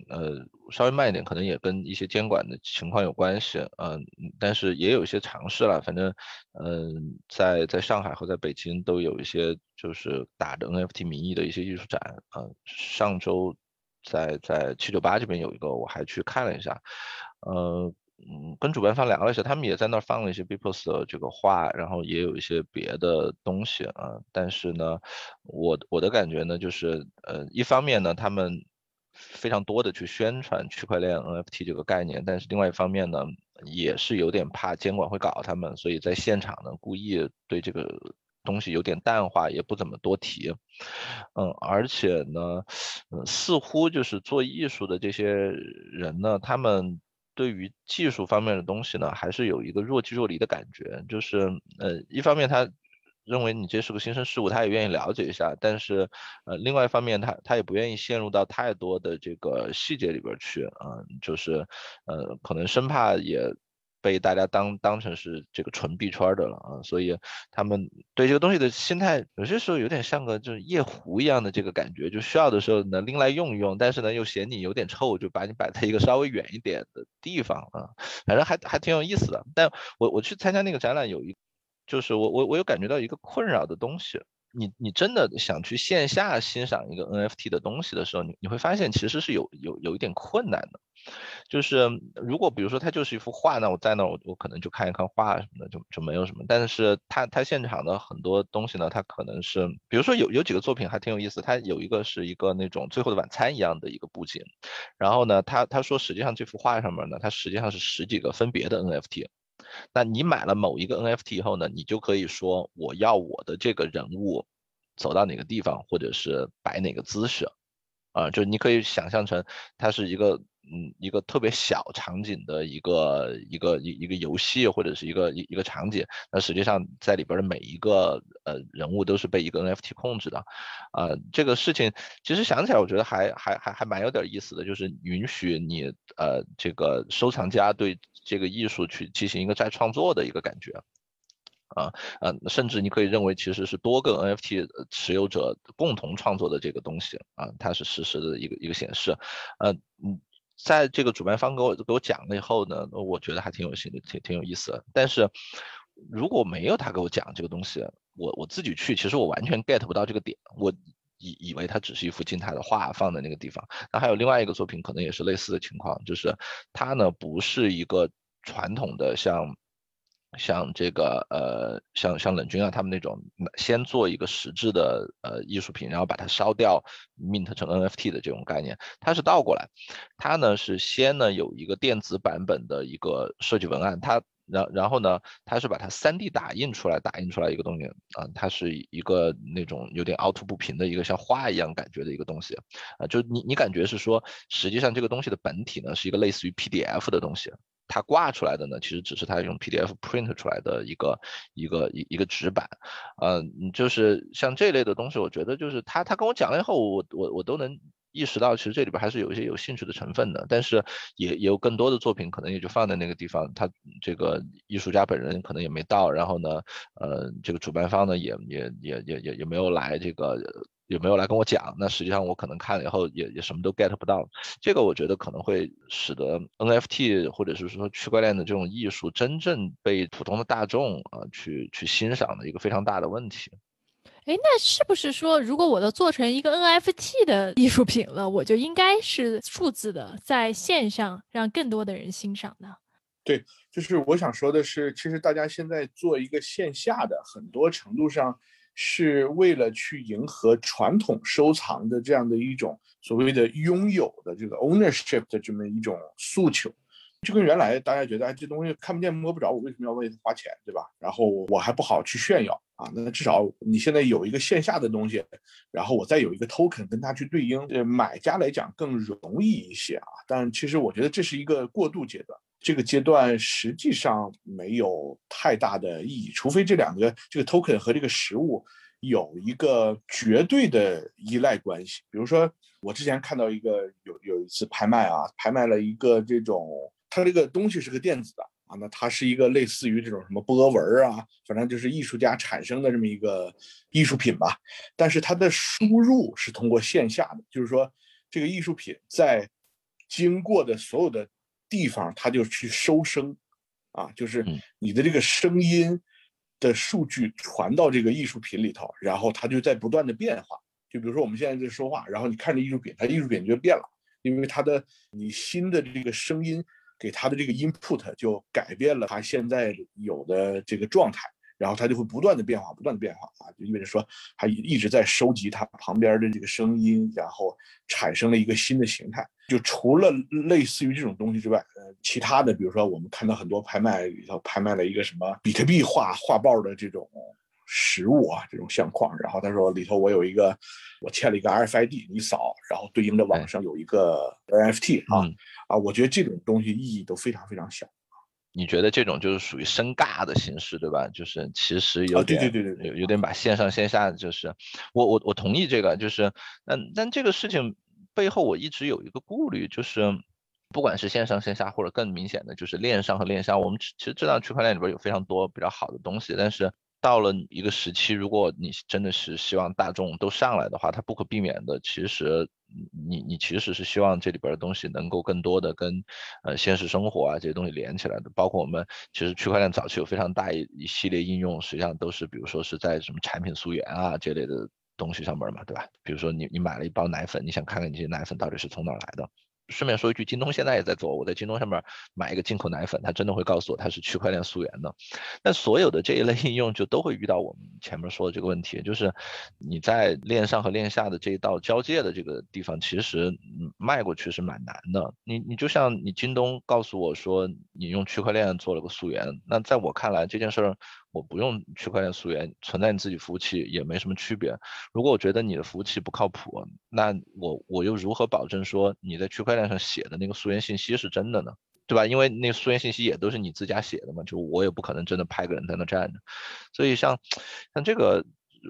呃，稍微慢一点，可能也跟一些监管的情况有关系，嗯，但是也有一些尝试了。反正，嗯，在在上海和在北京都有一些就是打着 NFT 名义的一些艺术展，啊，上周在在七九八这边有一个，我还去看了一下，呃，嗯，跟主办方聊了一下，他们也在那儿放了一些 Bepos 的这个画，然后也有一些别的东西啊，但是呢，我我的感觉呢，就是呃，一方面呢，他们非常多的去宣传区块链 NFT 这个概念，但是另外一方面呢，也是有点怕监管会搞他们，所以在现场呢故意对这个东西有点淡化，也不怎么多提。嗯，而且呢，嗯，似乎就是做艺术的这些人呢，他们对于技术方面的东西呢，还是有一个若即若离的感觉，就是呃，一方面他。认为你这是个新生事物，他也愿意了解一下，但是，呃，另外一方面，他他也不愿意陷入到太多的这个细节里边去啊，就是，呃，可能生怕也被大家当当成是这个纯币圈的了啊，所以他们对这个东西的心态，有些时候有点像个就是夜壶一样的这个感觉，就需要的时候能拎来用一用，但是呢又嫌你有点臭，就把你摆在一个稍微远一点的地方啊，反正还还挺有意思的。但我我去参加那个展览有一。就是我我我有感觉到一个困扰的东西，你你真的想去线下欣赏一个 NFT 的东西的时候，你你会发现其实是有有有一点困难的。就是如果比如说它就是一幅画，那我在那我我可能就看一看画什么的，就就没有什么。但是它它现场的很多东西呢，它可能是比如说有有几个作品还挺有意思，它有一个是一个那种最后的晚餐一样的一个布景，然后呢，他他说实际上这幅画上面呢，它实际上是十几个分别的 NFT。那你买了某一个 NFT 以后呢，你就可以说我要我的这个人物走到哪个地方，或者是摆哪个姿势，啊，就你可以想象成它是一个。嗯，一个特别小场景的一个一个一一个游戏或者是一个一一个场景，那实际上在里边的每一个呃人物都是被一个 NFT 控制的，啊，这个事情其实想起来我觉得还还还还蛮有点意思的，就是允许你呃这个收藏家对这个艺术去进行一个再创作的一个感觉，啊呃，甚至你可以认为其实是多个 NFT 持有者共同创作的这个东西。啊，它是实时的一个一个显示，呃嗯。在这个主办方给我给我讲了以后呢，我觉得还挺有心的，挺挺有意思的。但是如果没有他给我讲这个东西，我我自己去，其实我完全 get 不到这个点。我以以为它只是一幅静态的画放在那个地方。那还有另外一个作品，可能也是类似的情况，就是它呢不是一个传统的像。像这个呃，像像冷军啊，他们那种先做一个实质的呃艺术品，然后把它烧掉，mint 成 NFT 的这种概念，它是倒过来，它呢是先呢有一个电子版本的一个设计文案，它然然后呢，它是把它 3D 打印出来，打印出来一个东西啊，它是一个那种有点凹凸不平的一个像花一样感觉的一个东西啊，就你你感觉是说，实际上这个东西的本体呢是一个类似于 PDF 的东西。它挂出来的呢，其实只是它用 PDF print 出来的一个一个一一个纸板，嗯，就是像这类的东西，我觉得就是他他跟我讲了以后，我我我都能意识到，其实这里边还是有一些有兴趣的成分的，但是也也有更多的作品可能也就放在那个地方，他这个艺术家本人可能也没到，然后呢，呃，这个主办方呢也也也也也也没有来这个。也没有来跟我讲？那实际上我可能看了以后也也什么都 get 不到。这个我觉得可能会使得 NFT 或者是说区块链的这种艺术真正被普通的大众啊去去欣赏的一个非常大的问题。哎，那是不是说，如果我都做成一个 NFT 的艺术品了，我就应该是数字的，在线上让更多的人欣赏呢？对，就是我想说的是，其实大家现在做一个线下的，很多程度上。是为了去迎合传统收藏的这样的一种所谓的拥有的这个 ownership 的这么一种诉求，就跟原来大家觉得哎这东西看不见摸不着，我为什么要为它花钱，对吧？然后我还不好去炫耀啊，那至少你现在有一个线下的东西，然后我再有一个 token 跟它去对应，呃，买家来讲更容易一些啊。但其实我觉得这是一个过渡阶段。这个阶段实际上没有太大的意义，除非这两个这个 token 和这个实物有一个绝对的依赖关系。比如说，我之前看到一个有有一次拍卖啊，拍卖了一个这种，它这个东西是个电子的啊，那它是一个类似于这种什么波纹啊，反正就是艺术家产生的这么一个艺术品吧。但是它的输入是通过线下的，就是说这个艺术品在经过的所有的地方，它就去收声啊，就是你的这个声音。的数据传到这个艺术品里头，然后它就在不断的变化。就比如说我们现在在说话，然后你看着艺术品，它艺术品就变了，因为它的你新的这个声音给它的这个 input 就改变了它现在有的这个状态。然后它就会不断的变化，不断的变化啊，就意味着说它一直在收集它旁边的这个声音，然后产生了一个新的形态。就除了类似于这种东西之外，呃，其他的，比如说我们看到很多拍卖里头拍卖了一个什么比特币画画报的这种实物啊，这种相框，然后他说里头我有一个，我嵌了一个 RFID，你扫，然后对应的网上有一个 NFT 啊啊，我觉得这种东西意义都非常非常小。你觉得这种就是属于生尬的形式，对吧？就是其实有点，对对对对，有有点把线上线下，就是我我我同意这个，就是但，但这个事情背后我一直有一个顾虑，就是不管是线上线下或者更明显的就是链上和链下，我们其实知道区块链里边有非常多比较好的东西，但是。到了一个时期，如果你真的是希望大众都上来的话，它不可避免的，其实你你其实是希望这里边的东西能够更多的跟呃现实生活啊这些东西连起来的。包括我们其实区块链早期有非常大一一系列应用，实际上都是比如说是在什么产品溯源啊这类的东西上面嘛，对吧？比如说你你买了一包奶粉，你想看看你这些奶粉到底是从哪来的。顺便说一句，京东现在也在做。我在京东上面买一个进口奶粉，它真的会告诉我它是区块链溯源的。那所有的这一类应用就都会遇到我们前面说的这个问题，就是你在链上和链下的这一道交界的这个地方，其实迈过去是蛮难的。你你就像你京东告诉我说你用区块链做了个溯源，那在我看来这件事儿。我不用区块链溯源，存在你自己服务器也没什么区别。如果我觉得你的服务器不靠谱，那我我又如何保证说你在区块链上写的那个溯源信息是真的呢？对吧？因为那溯源信息也都是你自家写的嘛，就我也不可能真的派个人在那站着。所以像像这个。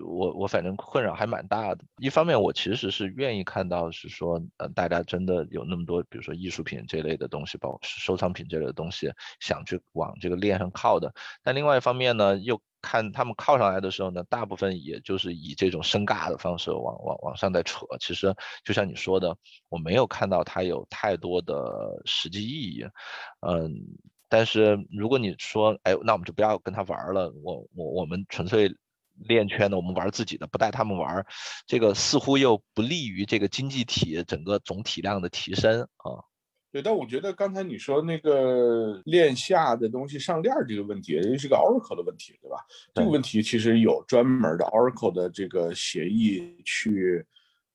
我我反正困扰还蛮大的。一方面，我其实是愿意看到是说，呃，大家真的有那么多，比如说艺术品这类的东西，包括收藏品这类的东西，想去往这个链上靠的。但另外一方面呢，又看他们靠上来的时候呢，大部分也就是以这种生尬的方式往往往上在扯。其实就像你说的，我没有看到它有太多的实际意义。嗯，但是如果你说，哎，那我们就不要跟他玩了，我我我们纯粹。链圈的，我们玩自己的，不带他们玩，这个似乎又不利于这个经济体整个总体量的提升啊。对，但我觉得刚才你说那个链下的东西上链这个问题，也是个 Oracle 的问题，对吧？这个问题其实有专门的 Oracle 的这个协议去，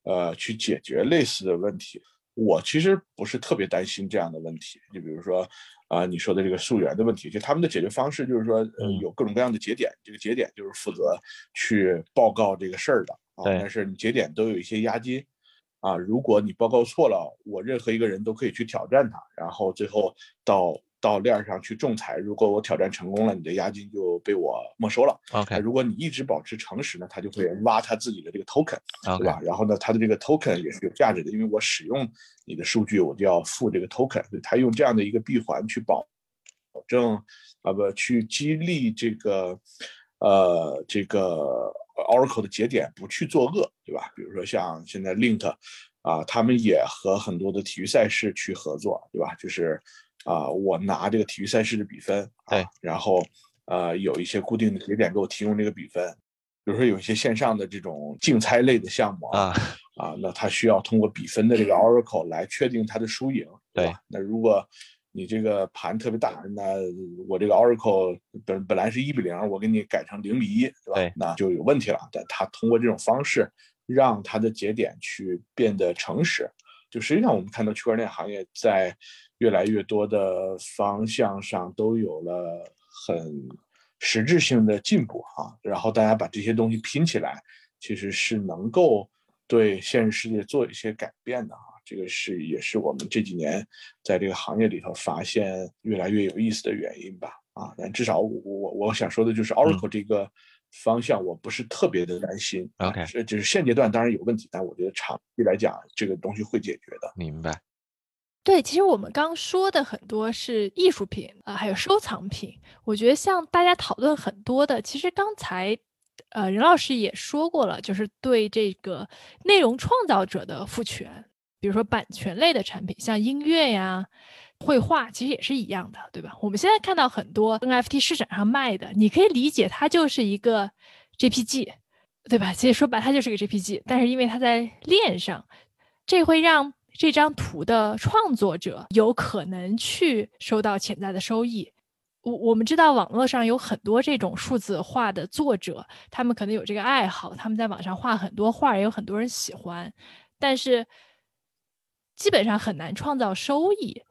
呃，去解决类似的问题。我其实不是特别担心这样的问题，就比如说。啊，你说的这个溯源的问题，就他们的解决方式就是说，呃，有各种各样的节点，这个节点就是负责去报告这个事儿的啊。但是你节点都有一些押金，啊，如果你报告错了，我任何一个人都可以去挑战他，然后最后到。到链上去仲裁，如果我挑战成功了，你的押金就被我没收了。OK，如果你一直保持诚实呢，他就会挖他自己的这个 token，对吧？然后呢，他的这个 token 也是有价值的，因为我使用你的数据，我就要付这个 token。他用这样的一个闭环去保保证，啊不，去激励这个呃这个 Oracle 的节点不去作恶，对吧？比如说像现在 Link 啊，他们也和很多的体育赛事去合作，对吧？就是。啊，我拿这个体育赛事的比分，对，然后呃有一些固定的节点给我提供这个比分，比如说有一些线上的这种竞猜类的项目啊，啊，那它需要通过比分的这个 Oracle 来确定它的输赢，对吧？那如果你这个盘特别大，那我这个 Oracle 本本来是一比零，我给你改成零比一，对吧？那就有问题了。但它通过这种方式让它的节点去变得诚实，就实际上我们看到区块链行业在。越来越多的方向上都有了很实质性的进步啊，然后大家把这些东西拼起来，其实是能够对现实世界做一些改变的啊，这个是也是我们这几年在这个行业里头发现越来越有意思的原因吧啊，但至少我我我想说的就是 Oracle 这个方向我不是特别的担心。OK 这就是现阶段当然有问题，但我觉得长期来讲，这个东西会解决的。明白。对，其实我们刚说的很多是艺术品啊、还有收藏品。我觉得像大家讨论很多的，其实刚才呃任老师也说过了，就是对这个内容创造者的赋权，比如说版权类的产品，像音乐呀、绘画，其实也是一样的，对吧？我们现在看到很多 NFT 市场上卖的，你可以理解它就是一个 JPG，对吧？其实说白，它就是个 JPG，但是因为它在链上，这会让这张图的创作者有可能去收到潜在的收益。我我们知道网络上有很多这种数字画的作者，他们可能有这个爱好，他们在网上画很多画，也有很多人喜欢，但是基本上很难创造收益。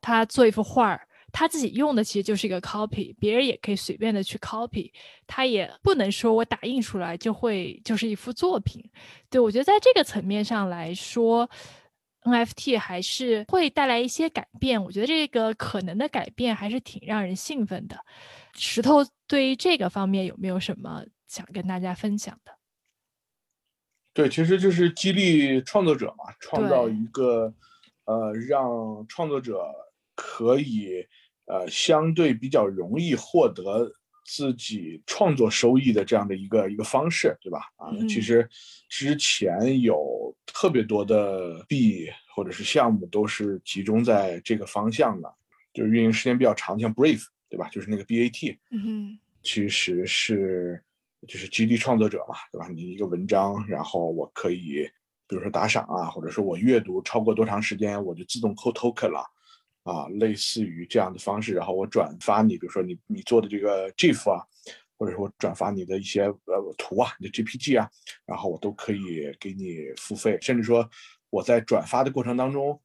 他做一幅画儿，他自己用的其实就是一个 copy，别人也可以随便的去 copy，他也不能说我打印出来就会就是一幅作品。对我觉得在这个层面上来说，NFT 还是会带来一些改变。我觉得这个可能的改变还是挺让人兴奋的。石头对于这个方面有没有什么想跟大家分享的？对，其实就是激励创作者嘛，创造一个呃，让创作者可以呃相对比较容易获得自己创作收益的这样的一个一个方式，对吧？啊，其嗯实之前有特别多的币或者是项目都是集中在这个方向的，就是运营时间比较长，像 Brave，对吧？就是那个 BAT，嗯其实是就是激励创作者嘛，对吧？你一个文章，然后我可以，比如说打赏啊，或者说我阅读超过多长时间，我就自动扣 token 了，啊，类似于这样的方式，然后我转发你，比如说你你做的这个 GIF 啊，或者说我转发你的一些呃图啊，你的 JPG 啊，然后我都可以给你付费，甚至说我在转发的过程当中，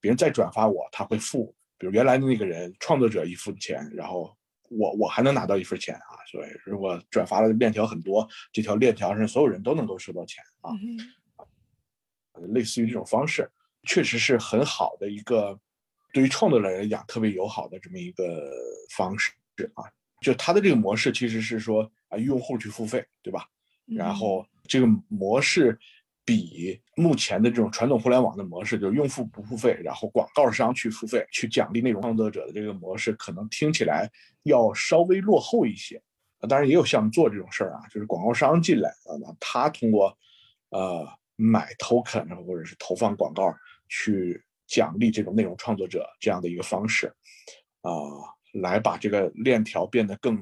别人再转发我，他会付，比如原来的那个人创作者一付钱，然后我我还能拿到一份钱啊，所以如果转发的链条很多，这条链条上所有人都能够收到钱啊，嗯类似于这种方式，确实是很好的一个对于创作者来讲特别友好的这么一个方式啊。就它的这个模式其实是说啊，用户去付费，对吧？嗯然后这个模式比目前的这种传统互联网的模式，就是用户不付费，然后广告商去付费去奖励内容创作者的这个模式，可能听起来要稍微落后一些。啊当然也有项目做这种事儿啊，就是广告商进来啊，那他通过呃买 token 或者是投放广告去奖励这种内容创作者这样的一个方式啊、来把这个链条变得更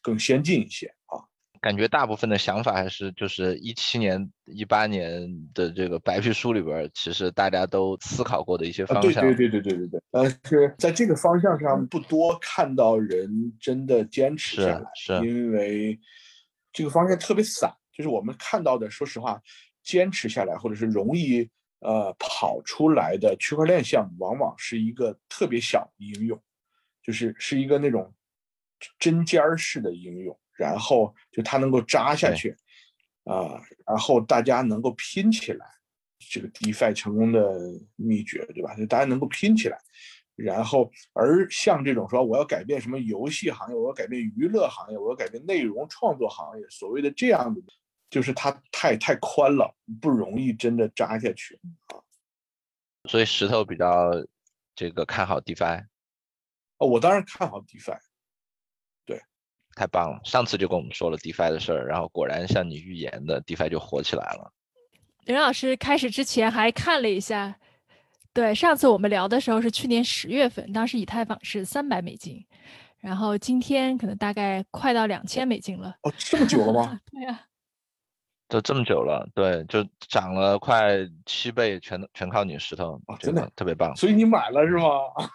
更先进一些啊。感觉大部分的想法还是就是一七年、一八年的这个白皮书里边，其实大家都思考过的一些啊，方向。对对对对对对对，但是在这个方向上不多看到人真的坚持下来，是是因为这个方向特别散，就是我们看到的，说实话，坚持下来或者是容易呃跑出来的区块链项目，往往是一个特别小的应用，就是是一个那种针尖儿式的应用，然后就它能够扎下去，啊、然后大家能够拼起来。这个 DeFi 成功的秘诀，对吧？就大家能够拼起来，然后而像这种说我要改变什么游戏行业，我要改变娱乐行业，我要改变内容创作行业，所谓的这样的，就是它太太宽了，不容易真的扎下去啊。所以石头比较这个看好 DeFi，哦，我当然看好 DeFi，对太棒了。上次就跟我们说了 DeFi 的事儿，然后果然像你预言的，DeFi 就火起来了。任老师开始之前还看了一下，对，上次我们聊的时候是去年十月份，当时以太坊是三百美金，然后今天可能大概快到两千美金了。哦，这么久了吗？对呀、都这么久了，对，就涨了快七倍，全都全靠你石头，真的特别棒。所以你买了是吗？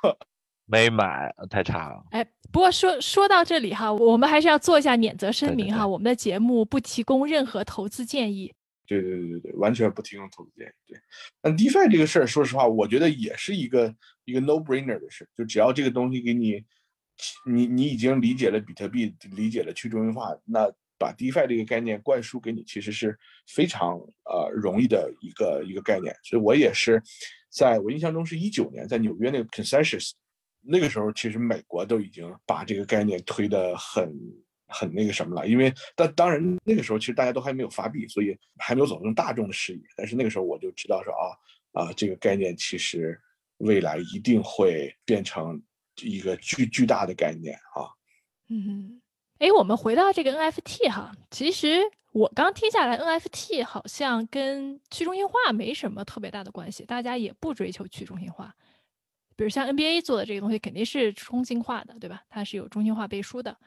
没买，呃太差了。哎，不过说说到这里哈，我们还是要做一下免责声明哈，对我们的节目不提供任何投资建议。对对对对对，完全不提供投资建议。对，但 DeFi 这个事儿，说实话，我觉得也是一个一个 no brainer 的事，就只要这个东西给你，你你已经理解了比特币，理解了去中心化，那把 DeFi 这个概念灌输给你，其实是非常呃容易的一个一个概念。所以我也是，在我印象中是一九年在纽约那个 Consensus，那个时候其实美国都已经把这个概念推得很很那个什么了，因为但当然那个时候其实大家都还没有发币，所以还没有走进大众的视野。但是那个时候我就知道说啊啊，这个概念其实未来一定会变成一个巨巨大的概念啊。嗯，哎，我们回到这个 NFT 哈，其实我刚听下来，NFT 好像跟去中心化没什么特别大的关系，大家也不追求去中心化。比如像 NBA 做的这个东西肯定是中心化的，对吧？它是有中心化背书的。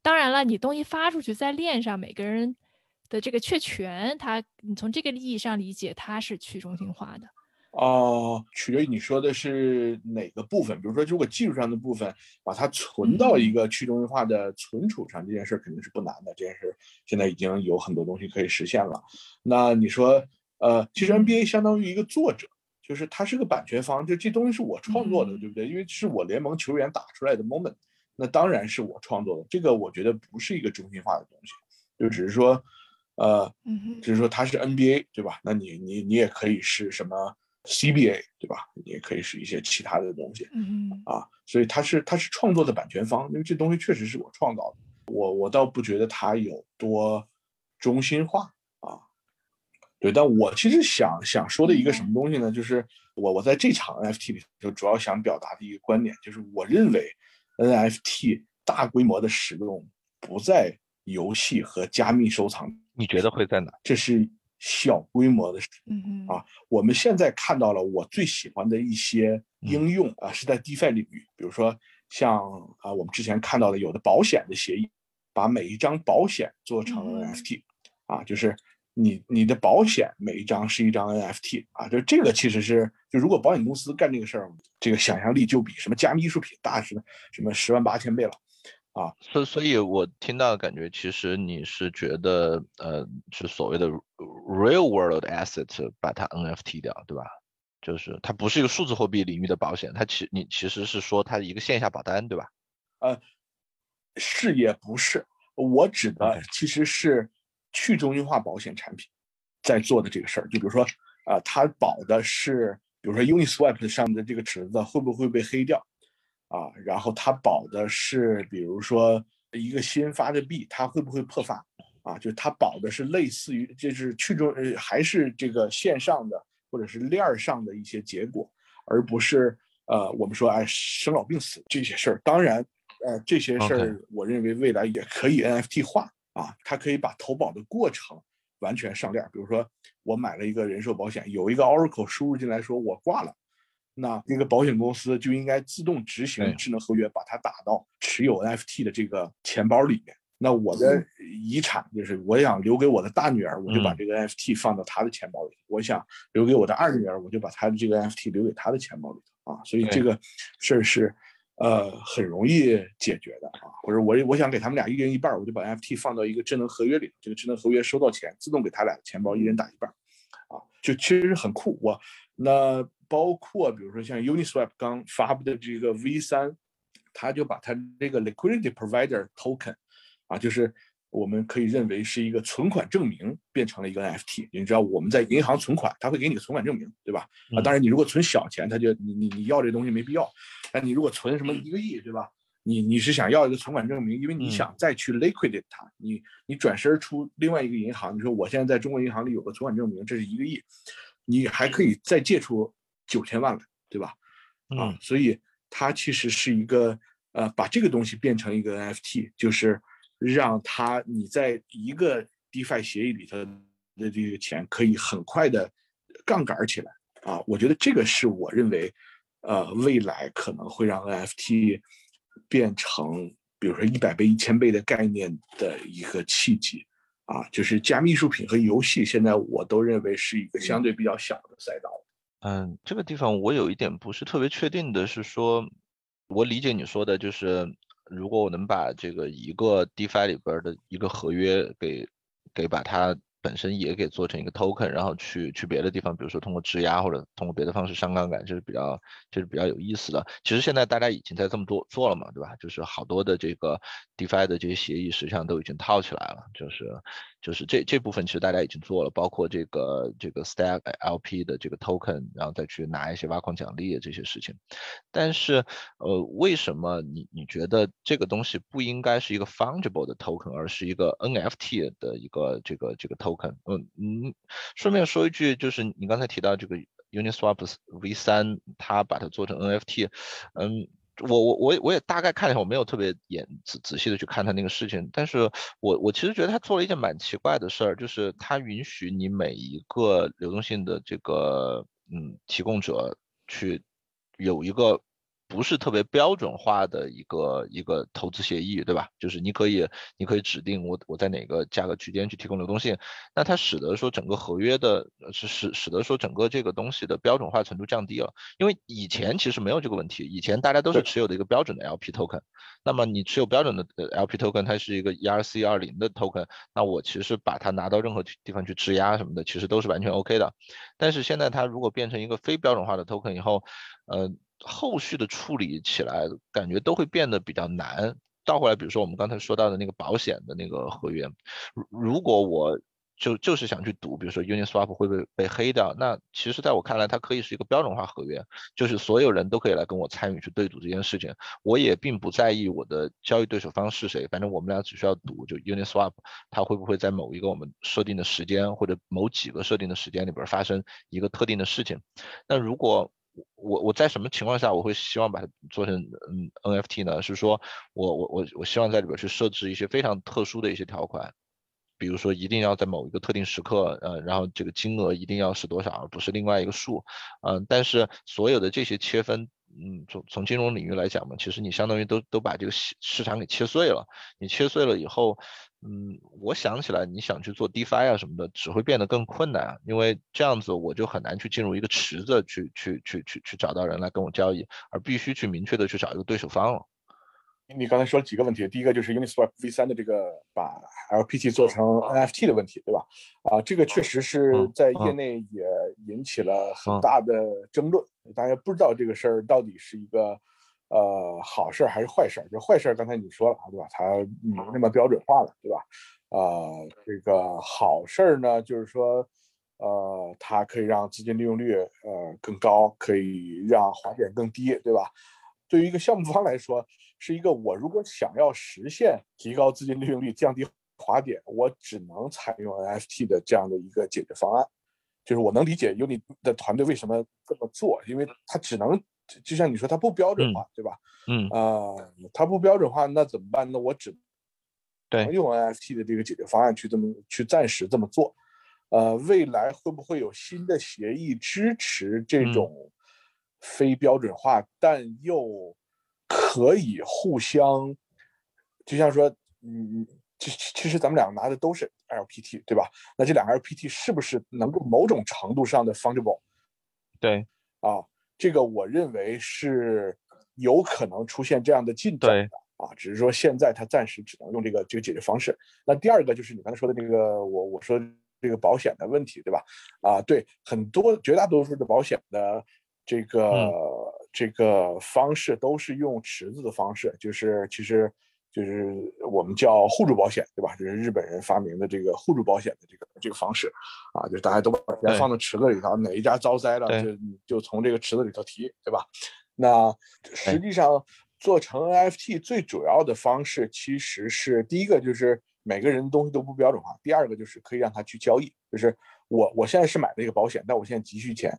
当然了，你东西发出去在链上，每个人的这个确权，它你从这个意义上理解，它是去中心化的。哦，取决于你说的是哪个部分。比如说，如果技术上的部分把它存到一个去中心化的存储上，这件事肯定是不难的。这件事现在已经有很多东西可以实现了。那你说，呃，其实 NBA 相当于一个作者。就是它是个版权方，就这东西是我创作的，对不对？因为是我联盟球员打出来的 moment，那当然是我创作的。这个我觉得不是一个中心化的东西，就只是说，呃，只是说它是 NBA，对吧？那你你你也可以是什么 CBA，对吧？你也可以是一些其他的东西，嗯啊，所以它是它是创作的版权方，因为这东西确实是我创造的，我我倒不觉得它有多中心化啊。对，但我其实想想说的一个什么东西呢？就是我我在这场 NFT 里就主要想表达的一个观点，就是我认为 NFT 大规模的使用不在游戏和加密收藏。你觉得会在哪？这是小规模的，嗯啊，我们现在看到了我最喜欢的一些应用啊，是在 DeFi 领域，比如说像啊，我们之前看到的有的保险的协议，把每一张保险做成 NFT，啊，就是。你你的保险每一张是一张 NFT 啊，就这个其实是就如果保险公司干这个事儿，这个想象力就比什么加密艺术品大什么什么十万八千倍了，啊，所所以，我听到的感觉其实你是觉得呃是所谓的 real world asset 把它 NFT 掉，对吧？就是它不是一个数字货币领域的保险，它其你其实是说它一个线下保单，对吧？呃，是也不是，我指的其实是。去中心化保险产品在做的这个事儿，就比如说，啊，它保的是，比如说 Uniswap 上面的这个池子会不会被黑掉，啊，然后它保的是，比如说一个新发的币，它会不会破发，啊，就是它保的是类似于，就是去中呃还是这个线上的或者是链儿上的一些结果，而不是呃我们说哎生老病死这些事儿。当然，呃这些事儿我认为未来也可以 NFT 化。啊，它可以把投保的过程完全上链。比如说，我买了一个人寿保险，有一个 Oracle 输入进来说我挂了，那那个保险公司就应该自动执行智能合约，把它打到持有 NFT 的这个钱包里面。那我的遗产就是我想留给我的大女儿，我就把这个 NFT 放到她的钱包里；我想留给我的二女儿，我就把她的这个 NFT 留给她的钱包里头。啊，所以这个事儿是。呃，很容易解决的啊，或者我我想给他们俩一人一半，我就把 NFT 放到一个智能合约里，这个智能合约收到钱，自动给他俩的钱包一人打一半，啊，就其实很酷。我那包括比如说像 Uniswap 刚发布的这个 V 三，它就把它这个 Liquidity Provider Token，啊，就是。我们可以认为是一个存款证明变成了一个 NFT。你知道我们在银行存款，它会给你个存款证明，对吧？啊，当然你如果存小钱，它就你你你要这东西没必要。但你如果存什么一个亿，对吧？你你是想要一个存款证明，因为你想再去 liquidate 它，你你转身出另外一个银行，你说我现在在中国银行里有个存款证明，这是一个亿，你还可以再借出九千万了，对吧？啊，所以它其实是一个呃，把这个东西变成一个 NFT，就是。让它你在一个 DeFi 协议里头的这个钱可以很快的杠杆起来啊！我觉得这个是我认为，呃，未来可能会让 NFT 变成比如说一百倍、一千倍的概念的一个契机啊！就是加密艺术品和游戏，现在我都认为是一个相对比较小的赛道。嗯，这个地方我有一点不是特别确定的是说，我理解你说的就是。如果我能把这个一个 DeFi 里边的一个合约给给把它本身也给做成一个 token，然后去去别的地方，比如说通过质押或者通过别的方式上杠杆，这是比较这是比较有意思的。其实现在大家已经在这么多做了嘛，对吧？就是好多的这个 DeFi 的这些协议实际上都已经套起来了，就是就是这这部分其实大家已经做了，包括这个这个 Stack LP 的这个 token，然后再去拿一些挖矿奖励这些事情。但是呃，为什么你你觉得这个东西不应该是一个 fungible 的 token，而是一个 NFT 的一个这个这个 token？嗯嗯，顺便说一句，就是你刚才提到这个 Uniswap V 三，它把它做成 NFT，嗯，我我我我也大概看了一下，我没有特别严仔仔细的去看它那个事情，但是我我其实觉得他做了一件蛮奇怪的事儿，就是他允许你每一个流动性的这个嗯提供者去有一个。不是特别标准化的一个一个投资协议，对吧？就是你可以你可以指定我我在哪个价格区间去提供流动性，那它使得说整个合约的是使使得说整个这个东西的标准化程度降低了。因为以前其实没有这个问题，以前大家都是持有的一个标准的 LP token，那么你持有标准的 LP token，它是一个 ERC 二零的 token，那我其实把它拿到任何地方去质押什么的，其实都是完全 OK 的。但是现在它如果变成一个非标准化的 token 以后，呃。后续的处理起来感觉都会变得比较难。倒回来，比如说我们刚才说到的那个保险的那个合约，如如果我就就是想去赌，比如说 Uniswap 会不会被黑掉？那其实在我看来，它可以是一个标准化合约，就是所有人都可以来跟我参与去对赌这件事情。我也并不在意我的交易对手方是谁，反正我们俩只需要赌，就 Uniswap 它会不会在某一个我们设定的时间或者某几个设定的时间里边发生一个特定的事情。那如果我我在什么情况下我会希望把它做成嗯 NFT 呢？是说我我我我希望在里边去设置一些非常特殊的一些条款，比如说一定要在某一个特定时刻，呃，然后这个金额一定要是多少，而不是另外一个数，嗯，但是所有的这些切分，嗯，从从金融领域来讲嘛，其实你相当于都都把这个市市场给切碎了，你切碎了以后。嗯，我想起来，你想去做 DeFi 啊什么的，只会变得更困难，因为这样子我就很难去进入一个池子去去去去去找到人来跟我交易，而必须去明确的去找一个对手方了。你刚才说了几个问题，第一个就是 Uniswap V3 的这个把 LPT 做成 NFT 的问题，对吧？啊，这个确实是在业内也引起了很大的争论，大家不知道这个事儿到底是一个。呃，好事还是坏事？就坏事，刚才你说了，对吧？它没那么标准化了，对吧？呃，这个好事呢，就是说，呃，它可以让资金利用率呃更高，可以让滑点更低，对吧？对于一个项目方来说，是一个我如果想要实现提高资金利用率、降低滑点，我只能采用 NFT 的这样的一个解决方案。就是我能理解 Uni 的团队为什么这么做，因为他只能。就像你说，它不标准化，对吧？嗯啊，它不标准化，那怎么办？呢我只能用 NFT 的这个解决方案去这么去暂时这么做。呃，未来会不会有新的协议支持这种非标准化，但又可以互相？就像说，嗯，其其实咱们两个拿的都是 LPT，对吧？那这两个 LPT 是不是能够某种程度上的 fungible？对，啊。这个我认为是有可能出现这样的进展的啊，只是说现在它暂时只能用这个这个解决方式。那第二个就是你刚才说的那个，我我说这个保险的问题，对吧？啊，对，很多绝大多数的保险的这个这个方式都是用池子的方式，就是其实。就是我们叫互助保险，对吧？就是日本人发明的这个互助保险的这个这个方式，啊，就是大家都把钱放到池子里头，哪一家遭灾了，就就从这个池子里头提，对吧？那实际上做成 NFT 最主要的方式，其实是第一个就是每个人东西都不标准化，第二个就是可以让他去交易，就是我我现在是买了一个保险，但我现在急需钱，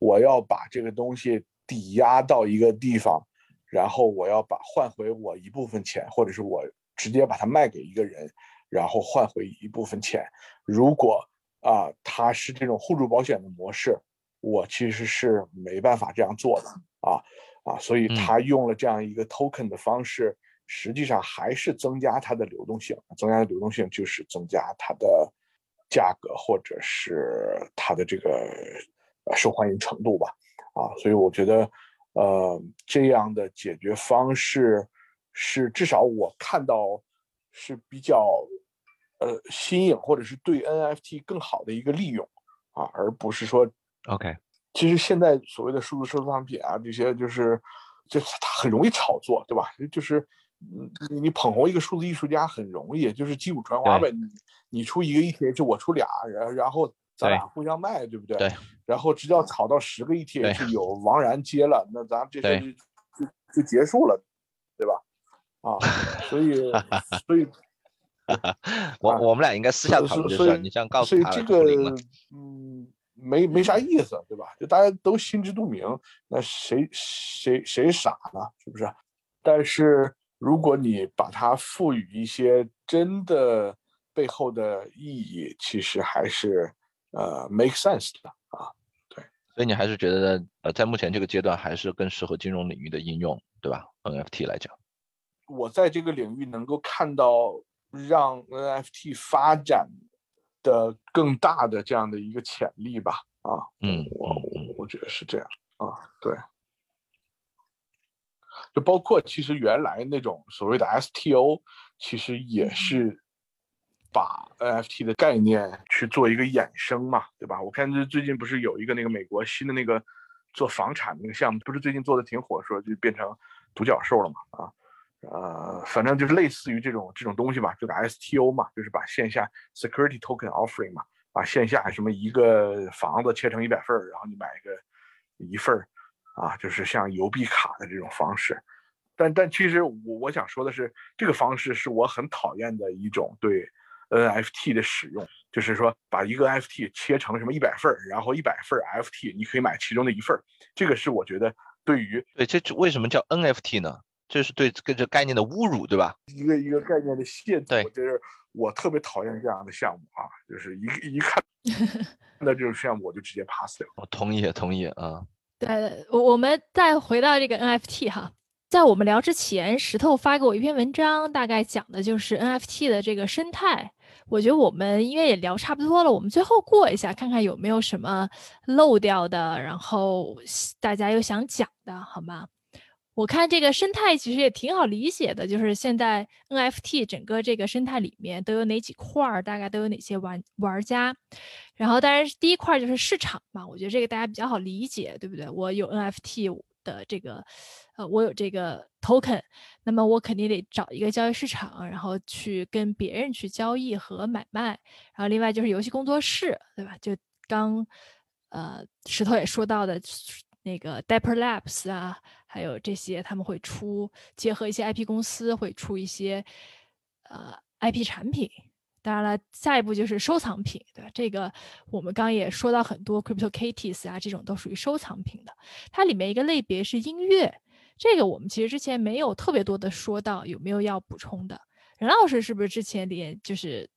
我要把这个东西抵押到一个地方。然后我要把换回我一部分钱，或者是我直接把它卖给一个人，然后换回一部分钱。如果啊，它是这种互助保险的模式，我其实是没办法这样做的啊啊，所以他用了这样一个 token 的方式，实际上还是增加它的流动性，增加流动性就是增加它的价格或者是它的这个受欢迎程度吧啊，所以我觉得。呃，这样的解决方式是至少我看到是比较呃新颖或者是对 NFT 更好的一个利用啊，而不是说 OK。其实现在所谓的数字收藏品啊，这些就是，就它很容易炒作，对吧？就是，你你捧红一个数字艺术家很容易，就是击鼓传花呗。你你出一个 ETH，我出俩，然然后咱俩互相卖，对不对？对。然后直到炒到十个 ETH，有王然接了，那咱们这事就就就结束了，对吧？啊，所以 所以，我我们俩应该私下讨论这事，你这样告诉他，所以这个嗯。没没啥意思，对吧？就大家都心知肚明，那谁谁谁傻呢？是不是？但是如果你把它赋予一些真的背后的意义，其实还是呃 make sense 的啊。对，所以你还是觉得呃，在目前这个阶段，还是更适合金融领域的应用，对吧？NFT 来讲，我在这个领域能够看到让 NFT 发展。的更大的这样的一个潜力吧，啊，嗯，我我我觉得是这样啊，对，就包括其实原来那种所谓的 STO，其实也是把 NFT 的概念去做一个衍生嘛，对吧？我看这最近不是有一个那个美国新的那个做房产那个项目，不是最近做的挺火，说就变成独角兽了嘛，啊。呃，反正就是类似于这种这种东西吧，这个 STO 嘛，就是把线下 security token offering 嘛，把线下什么一个房子切成一百份儿，然后你买一个一份儿，啊，就是像邮币卡的这种方式。但但其实我我想说的是，这个方式是我很讨厌的一种对 NFT 的使用，就是说把一个 NFT 切成什么一百份儿，然后一百份 FT 你可以买其中的一份儿，这个是我觉得对于对这为什么叫 NFT 呢？这是对这个概念的侮辱，对吧？一个一个概念的亵渎，就是我特别讨厌这样的项目啊，就是一一看 那这种项目我就直接 pass 掉。我同意，同意啊。对，我我们再回到这个 NFT 哈，在我们聊之前，石头发给我一篇文章，大概讲的就是 NFT 的这个生态。我觉得我们应该也聊差不多了，我们最后过一下，看看有没有什么漏掉的，然后大家又想讲的，好吗？我看这个生态其实也挺好理解的，就是现在 NFT 整个这个生态里面都有哪几块儿，大概都有哪些玩玩家。然后当然第一块就是市场嘛，我觉得这个大家比较好理解，对不对？我有 NFT 的这个，呃，我有这个 token，那么我肯定得找一个交易市场，然后去跟别人去交易和买卖。然后另外就是游戏工作室，对吧？就刚呃石头也说到的。那个 Dapper Labs 啊，还有这些，他们会出结合一些 IP 公司，会出一些呃 IP 产品。当然了，下一步就是收藏品，对吧？这个我们刚也说到很多 Crypto Kitties 啊，这种都属于收藏品的。它里面一个类别是音乐，这个我们其实之前没有特别多的说到，有没有要补充的？任老师是不是之前连就是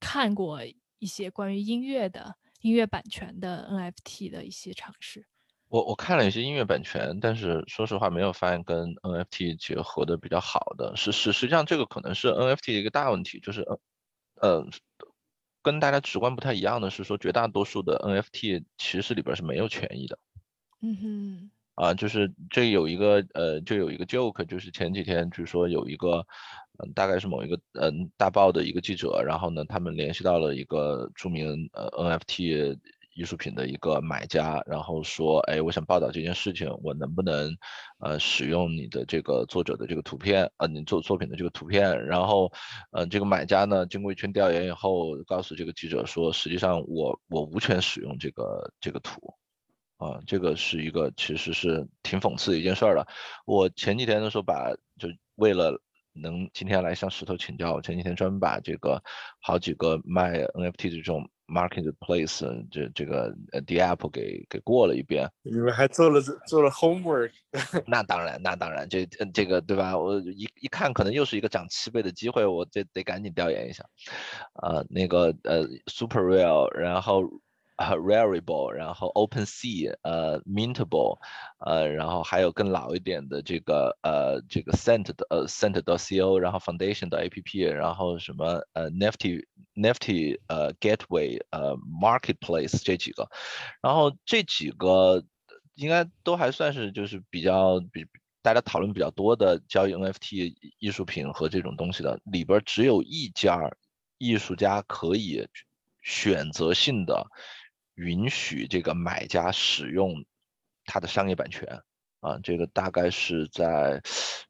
看过一些关于音乐的音乐版权的 NFT 的一些尝试？我我看了一些音乐版权，但是说实话没有发现跟 NFT 结合的比较好的。是是，实际上这个可能是 NFT 的一个大问题，就是呃，跟大家直观不太一样的是说，绝大多数的 NFT 其实里边是没有权益的。嗯哼。啊，就是这有一个呃，就有一个 joke，就是前几天据说有一个嗯，大概是某一个嗯大报的一个记者，然后呢，他们联系到了一个著名呃 NFT。艺术品的一个买家，然后说，哎，我想报道这件事情，我能不能，呃，使用你的这个作者的这个图片，呃，你做作品的这个图片？然后，呃，这个买家呢，经过一圈调研以后，告诉这个记者说，实际上我我无权使用这个这个图，啊，这个是一个其实是挺讽刺的一件事儿了。我前几天的时候把，就为了能今天来向石头请教，我前几天专门把这个好几个卖 NFT 的这种。Marketplace 这这个呃 D App 给给过了一遍，你们还做了做了 homework？那当然，那当然，这这个对吧？我一一看，可能又是一个涨七倍的机会，我这得赶紧调研一下。呃，那个呃 Super Real，然后。呃，Rarible，然后 OpenSea，呃，Mintable，呃，然后还有更老一点的这个呃，这个 Cent 的呃 Cent 的 CO，然后 Foundation 的 APP，然后什么呃 Nifty Nifty 呃 Gateway 呃 Marketplace 这几个，然后这几个应该都还算是就是比较比大家讨论比较多的交易 NFT 艺术品和这种东西的里边，只有一家艺术家可以选择性的允许这个买家使用他的商业版权啊，这个大概是在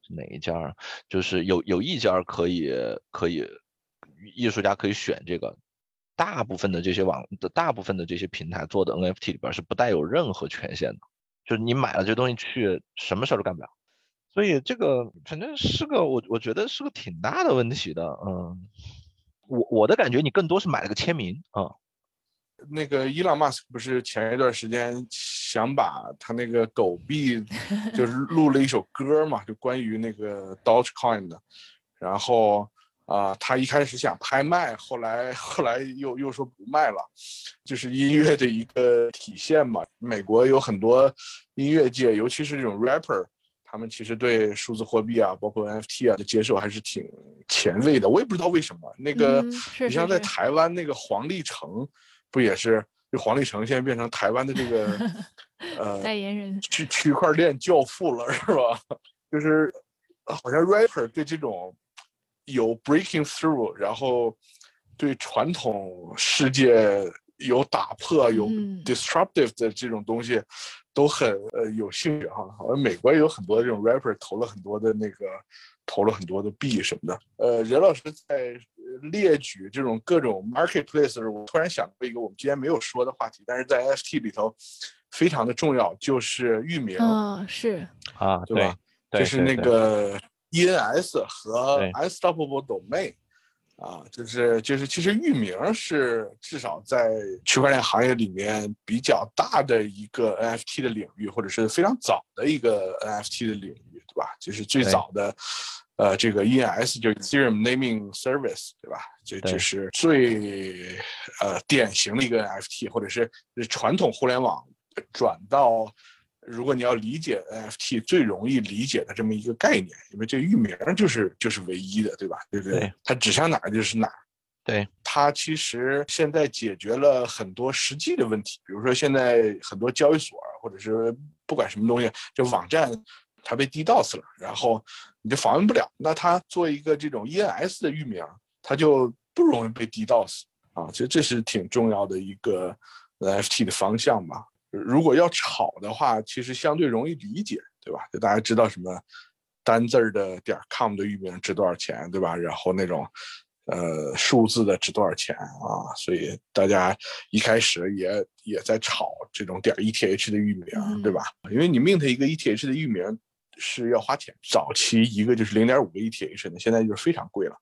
哪一家？就是有有一家可以可以艺术家可以选这个。大部分的这些网的大部分的这些平台做的 NFT 里边是不带有任何权限的，就是你买了这东西去什么事儿都干不了，所以这个反正是个我我觉得是个挺大的问题的，嗯，我我的感觉你更多是买了个签名啊。那个伊朗马斯克不是前一段时间想把他那个狗币 就是录了一首歌嘛，就关于那个 Dogecoin 的，然后。啊，他一开始想拍卖，后来后来又又说不卖了，就是音乐的一个体现嘛。美国有很多音乐界，尤其是这种 rapper，他们其实对数字货币啊，包括 NFT 啊的接受还是挺前卫的。我也不知道为什么，那个你像在台湾那个黄立成，不也是？就黄立成现在变成台湾的这个 呃代言人，区区块链教父了，是吧？就是好像 rapper 对这种。有 breaking through，然后对传统世界有打破、有 disruptive 的这种东西都很呃有兴趣哈。好像美国也有很多这种 rapper 投了很多的那个投了很多的币什么的。呃，任老师在列举这种各种 marketplace 时，我突然想到一个我们今天没有说的话题，但是在 NFT 里头非常的重要，就是域名。嗯，是啊，对吧？就是那个。ENS 和 Unstoppable Domain，啊，就是就是，其实域名是至少在区块链行业里面比较大的一个 NFT 的领域，或者是非常早的一个 NFT 的领域，对吧？就是最早的，呃，这个 ENS 就是 Ethereum Naming Service，对吧？这就是最呃典型的一个 NFT，或者是传统互联网转到。如果你要理解 NFT，最容易理解的这么一个概念，因为这域名就是就是唯一的，对吧？对不对？它指向哪儿就是哪儿。对，它其实现在解决了很多实际的问题，比如说现在很多交易所或者是不管什么东西，就网站它被 DDoS 了，然后你就访问不了。那它做一个这种 ENS 的域名，它就不容易被 DDoS 啊。其实这是挺重要的一个 NFT 的方向吧。如果要炒的话，其实相对容易理解，对吧？就大家知道什么单字儿的点 com 的域名值多少钱，对吧？然后那种呃数字的值多少钱啊？所以大家一开始也也在炒这种点 ETH 的域名，对吧？因为你 mint 一个 ETH 的域名是要花钱，早期一个就是零点五个 ETH 的，现在就是非常贵了。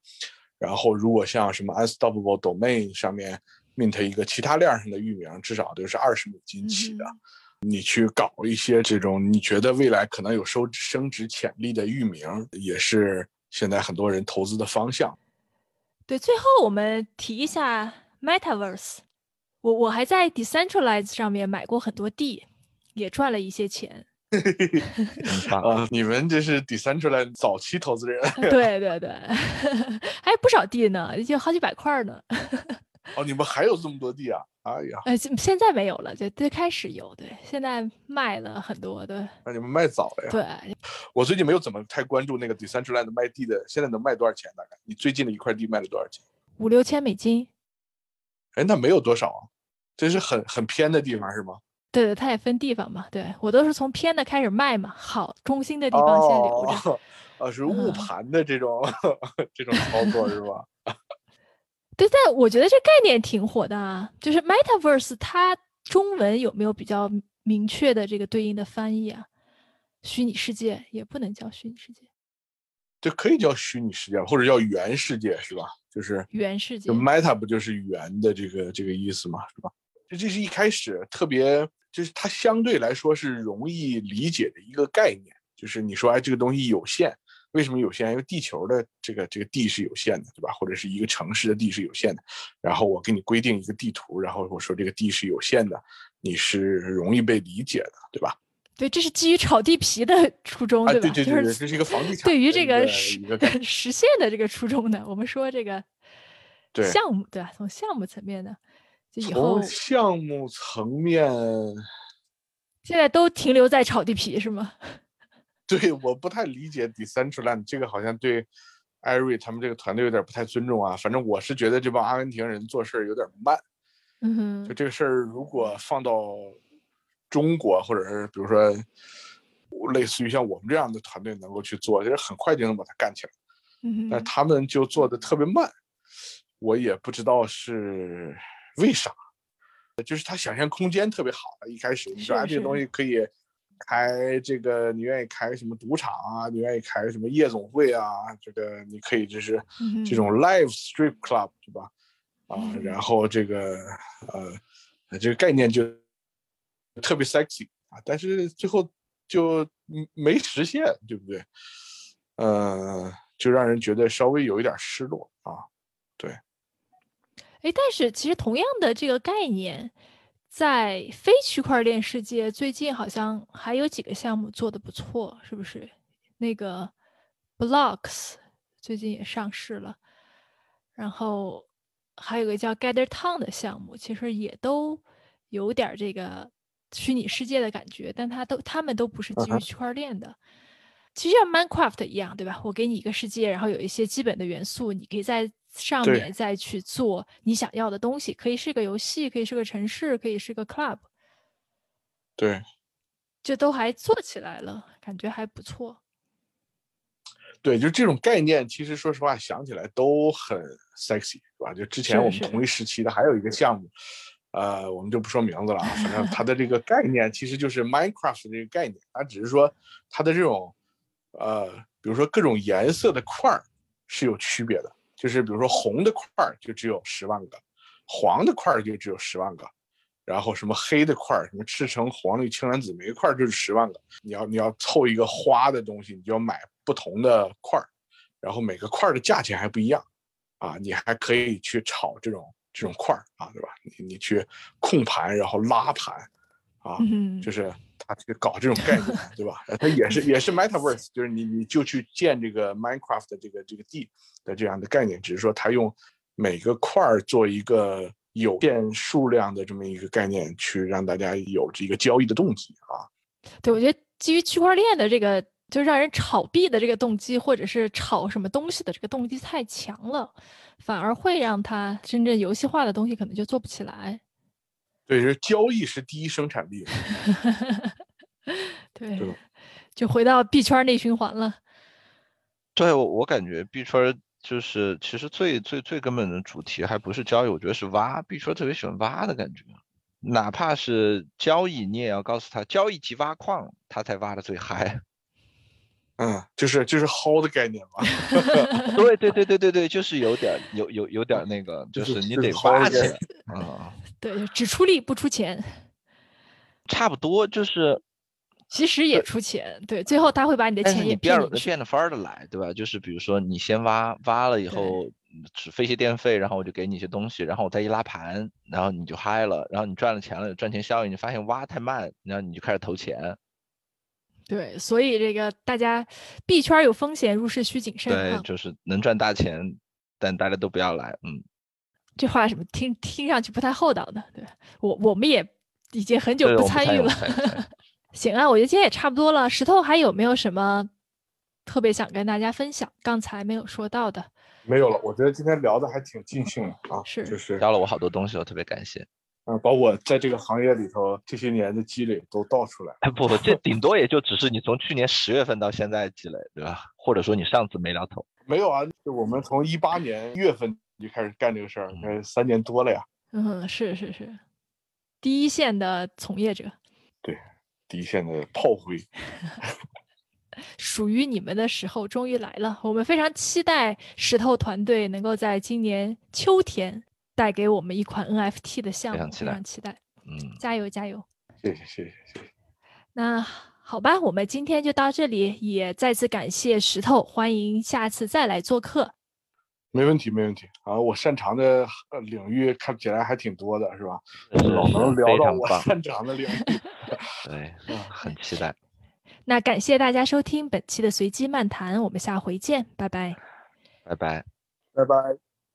然后如果像什么 Unstoppable Domain 上面。Mint 一个其他链上的域名，至少都是二十美金起的。你去搞一些这种你觉得未来可能有收升值潜力的域名，也是现在很多人投资的方向。对，最后我们提一下 Metaverse。我我还在 Decentralize 上面买过很多地，也赚了一些钱。啊，你们这是 Decentralize 早期投资人。对 对对，还有不少地呢，就好几百块呢。哦，你们还有这么多地啊？哎呀，呃，现在没有了，就最开始有，对，现在卖了很多对。那你们卖早了呀？对，我最近没有怎么太关注那个 Decentraland 卖地的，现在能卖多少钱？大概你最近的一块地卖了多少钱？五六千美金。哎，那没有多少啊，这是很很偏的地方是吗？对对，它也分地方嘛。对我都是从偏的开始卖嘛，好中心的地方先留着。哦，是误盘的这种 这种操作是吧？对，但我觉得这概念挺火的啊，就是 Metaverse，它中文有没有比较明确的这个对应的翻译啊？虚拟世界也不能叫虚拟世界，这可以叫虚拟世界，或者叫元世界，是吧？就是元世界。就 Meta 不就是元的这个这个意思嘛，是吧？这这是一开始特别，就是它相对来说是容易理解的一个概念，就是你说哎，这个东西有限。为什么有限？因为地球的这个这个地是有限的，对吧？或者是一个城市的地是有限的。然后我给你规定一个地图，然后我说这个地是有限的，你是容易被理解的，对吧？对，这是基于炒地皮的初衷，对吧？对对对，这是一个房地产对于这个实 实现的这个初衷的。我们说这个 项目，对吧？从项目层面的，就以后项目层面现在都停留在炒地皮是吗？对，我不太理解 Decentraland 这个好像对艾瑞他们这个团队有点不太尊重啊。反正我是觉得这帮阿根廷人做事儿有点慢。嗯哼，就这个事儿，如果放到中国，或者是比如说类似于像我们这样的团队能够去做，其实很快就能把它干起来。嗯哼，但他们就做的特别慢，我也不知道是为啥。就是他想象空间特别好，一开始你说是啊，这个东西可以开这个，你愿意开什么赌场啊，你愿意开什么夜总会啊，这个你可以就是这种 live strip club 对吧？啊，嗯然后这个呃，这个概念就特别 sexy 啊，但是最后就嗯没实现，对不对？呃，就让人觉得稍微有一点失落啊。对哎，但是其实同样的这个概念，在非区块链世界最近好像还有几个项目做的不错，是不是？那个 Blocks 最近也上市了，然后还有个叫 Gather Town 的项目，其实也都有点这个虚拟世界的感觉，但它都它们都不是基于区块链的。其实像 Minecraft 一样，对吧？我给你一个世界，然后有一些基本的元素，你可以在上面再去做你想要的东西，可以是个游戏，可以是个城市，可以是个 club，对就都还做起来了，感觉还不错。对，就这种概念，其实说实话想起来都很 sexy，对吧？就之前我们同一时期的还有一个项目，呃，我们就不说名字了啊，反正它的这个概念其实就是 Minecraft 这个概念，它只是说它的这种呃，比如说各种颜色的块儿是有区别的，就是比如说红的块儿就只有十万个，黄的块儿就只有十万个，然后什么黑的块儿，什么赤橙黄绿青蓝紫每一块儿就是十万个。你要你要凑一个花的东西，你就要买不同的块儿，然后每个块儿的价钱还不一样，啊，你还可以去炒这种这种块儿啊，对吧？你你去控盘，然后拉盘，啊，就是他去搞这种概念，对吧？呃它也是也是 metaverse，就是你你就去建这个 Minecraft 的这个这个地的这样的概念，只是说他用每个块儿做一个有限数量的这么一个概念，去让大家有这个交易的动机啊。对，我觉得基于区块链的这个，就让人炒币的这个动机，或者是炒什么东西的这个动机太强了，反而会让它真正游戏化的东西可能就做不起来。对，就是交易是第一生产力。对对，就回到币圈内循环了。对我我感觉币圈就是其实最最最根本的主题还不是交易，我觉得是挖。币圈特别喜欢挖的感觉，哪怕是交易，你也要告诉他交易即挖矿，他才挖的最嗨。嗯，就是就是薅的概念嘛。对对对对对对，就是有点有有有点那个，就就是是你得挖起来，啊，对，只出力不出钱，差不多就是。其实也出钱。对，最后他会把你的钱也变骗进去。变着法儿的来，对吧？就是比如说你先挖，挖了以后嗯只费些电费，然后我就给你一些东西，然后我再一拉盘，然后你就嗨了，然后你赚了钱了，赚钱效应，你发现挖太慢，然后你就开始投钱。对，所以这个大家币圈有风险，入市需谨慎对，啊。就是能赚大钱，但大家都不要来。嗯，这话什么听听上去不太厚道的，对吧我我们也已经很久不参与了 行啊，我觉得今天也差不多了。石头还有没有什么特别想跟大家分享？刚才没有说到的。没有了，我觉得今天聊的还挺尽兴的啊，是就是教了我好多东西，我特别感谢。嗯，把我在这个行业里头这些年的积累都倒出来。哎，不，这顶多也就只是你从去年十月份到现在积累，对吧？或者说你上次没聊透。没有啊，就我们从一八年一月份就开始干这个事儿，呃，三年多了呀。嗯，是是是，第一线的从业者，对第一线的炮灰，属于你们的时候终于来了。我们非常期待石头团队能够在今年秋天带给我们一款 NFT 的项目，常期待非常期待，嗯，加油加油！谢谢谢谢谢谢。那好吧，我们今天就到这里，也再次感谢石头，欢迎下次再来做客。没问题没问题啊，我擅长的呃领域看起来还挺多的，是吧？是老能聊到我擅长的领域。对，很期待，那感谢大家收听本期的随机漫谈，我们下回见，拜拜。拜拜。拜拜。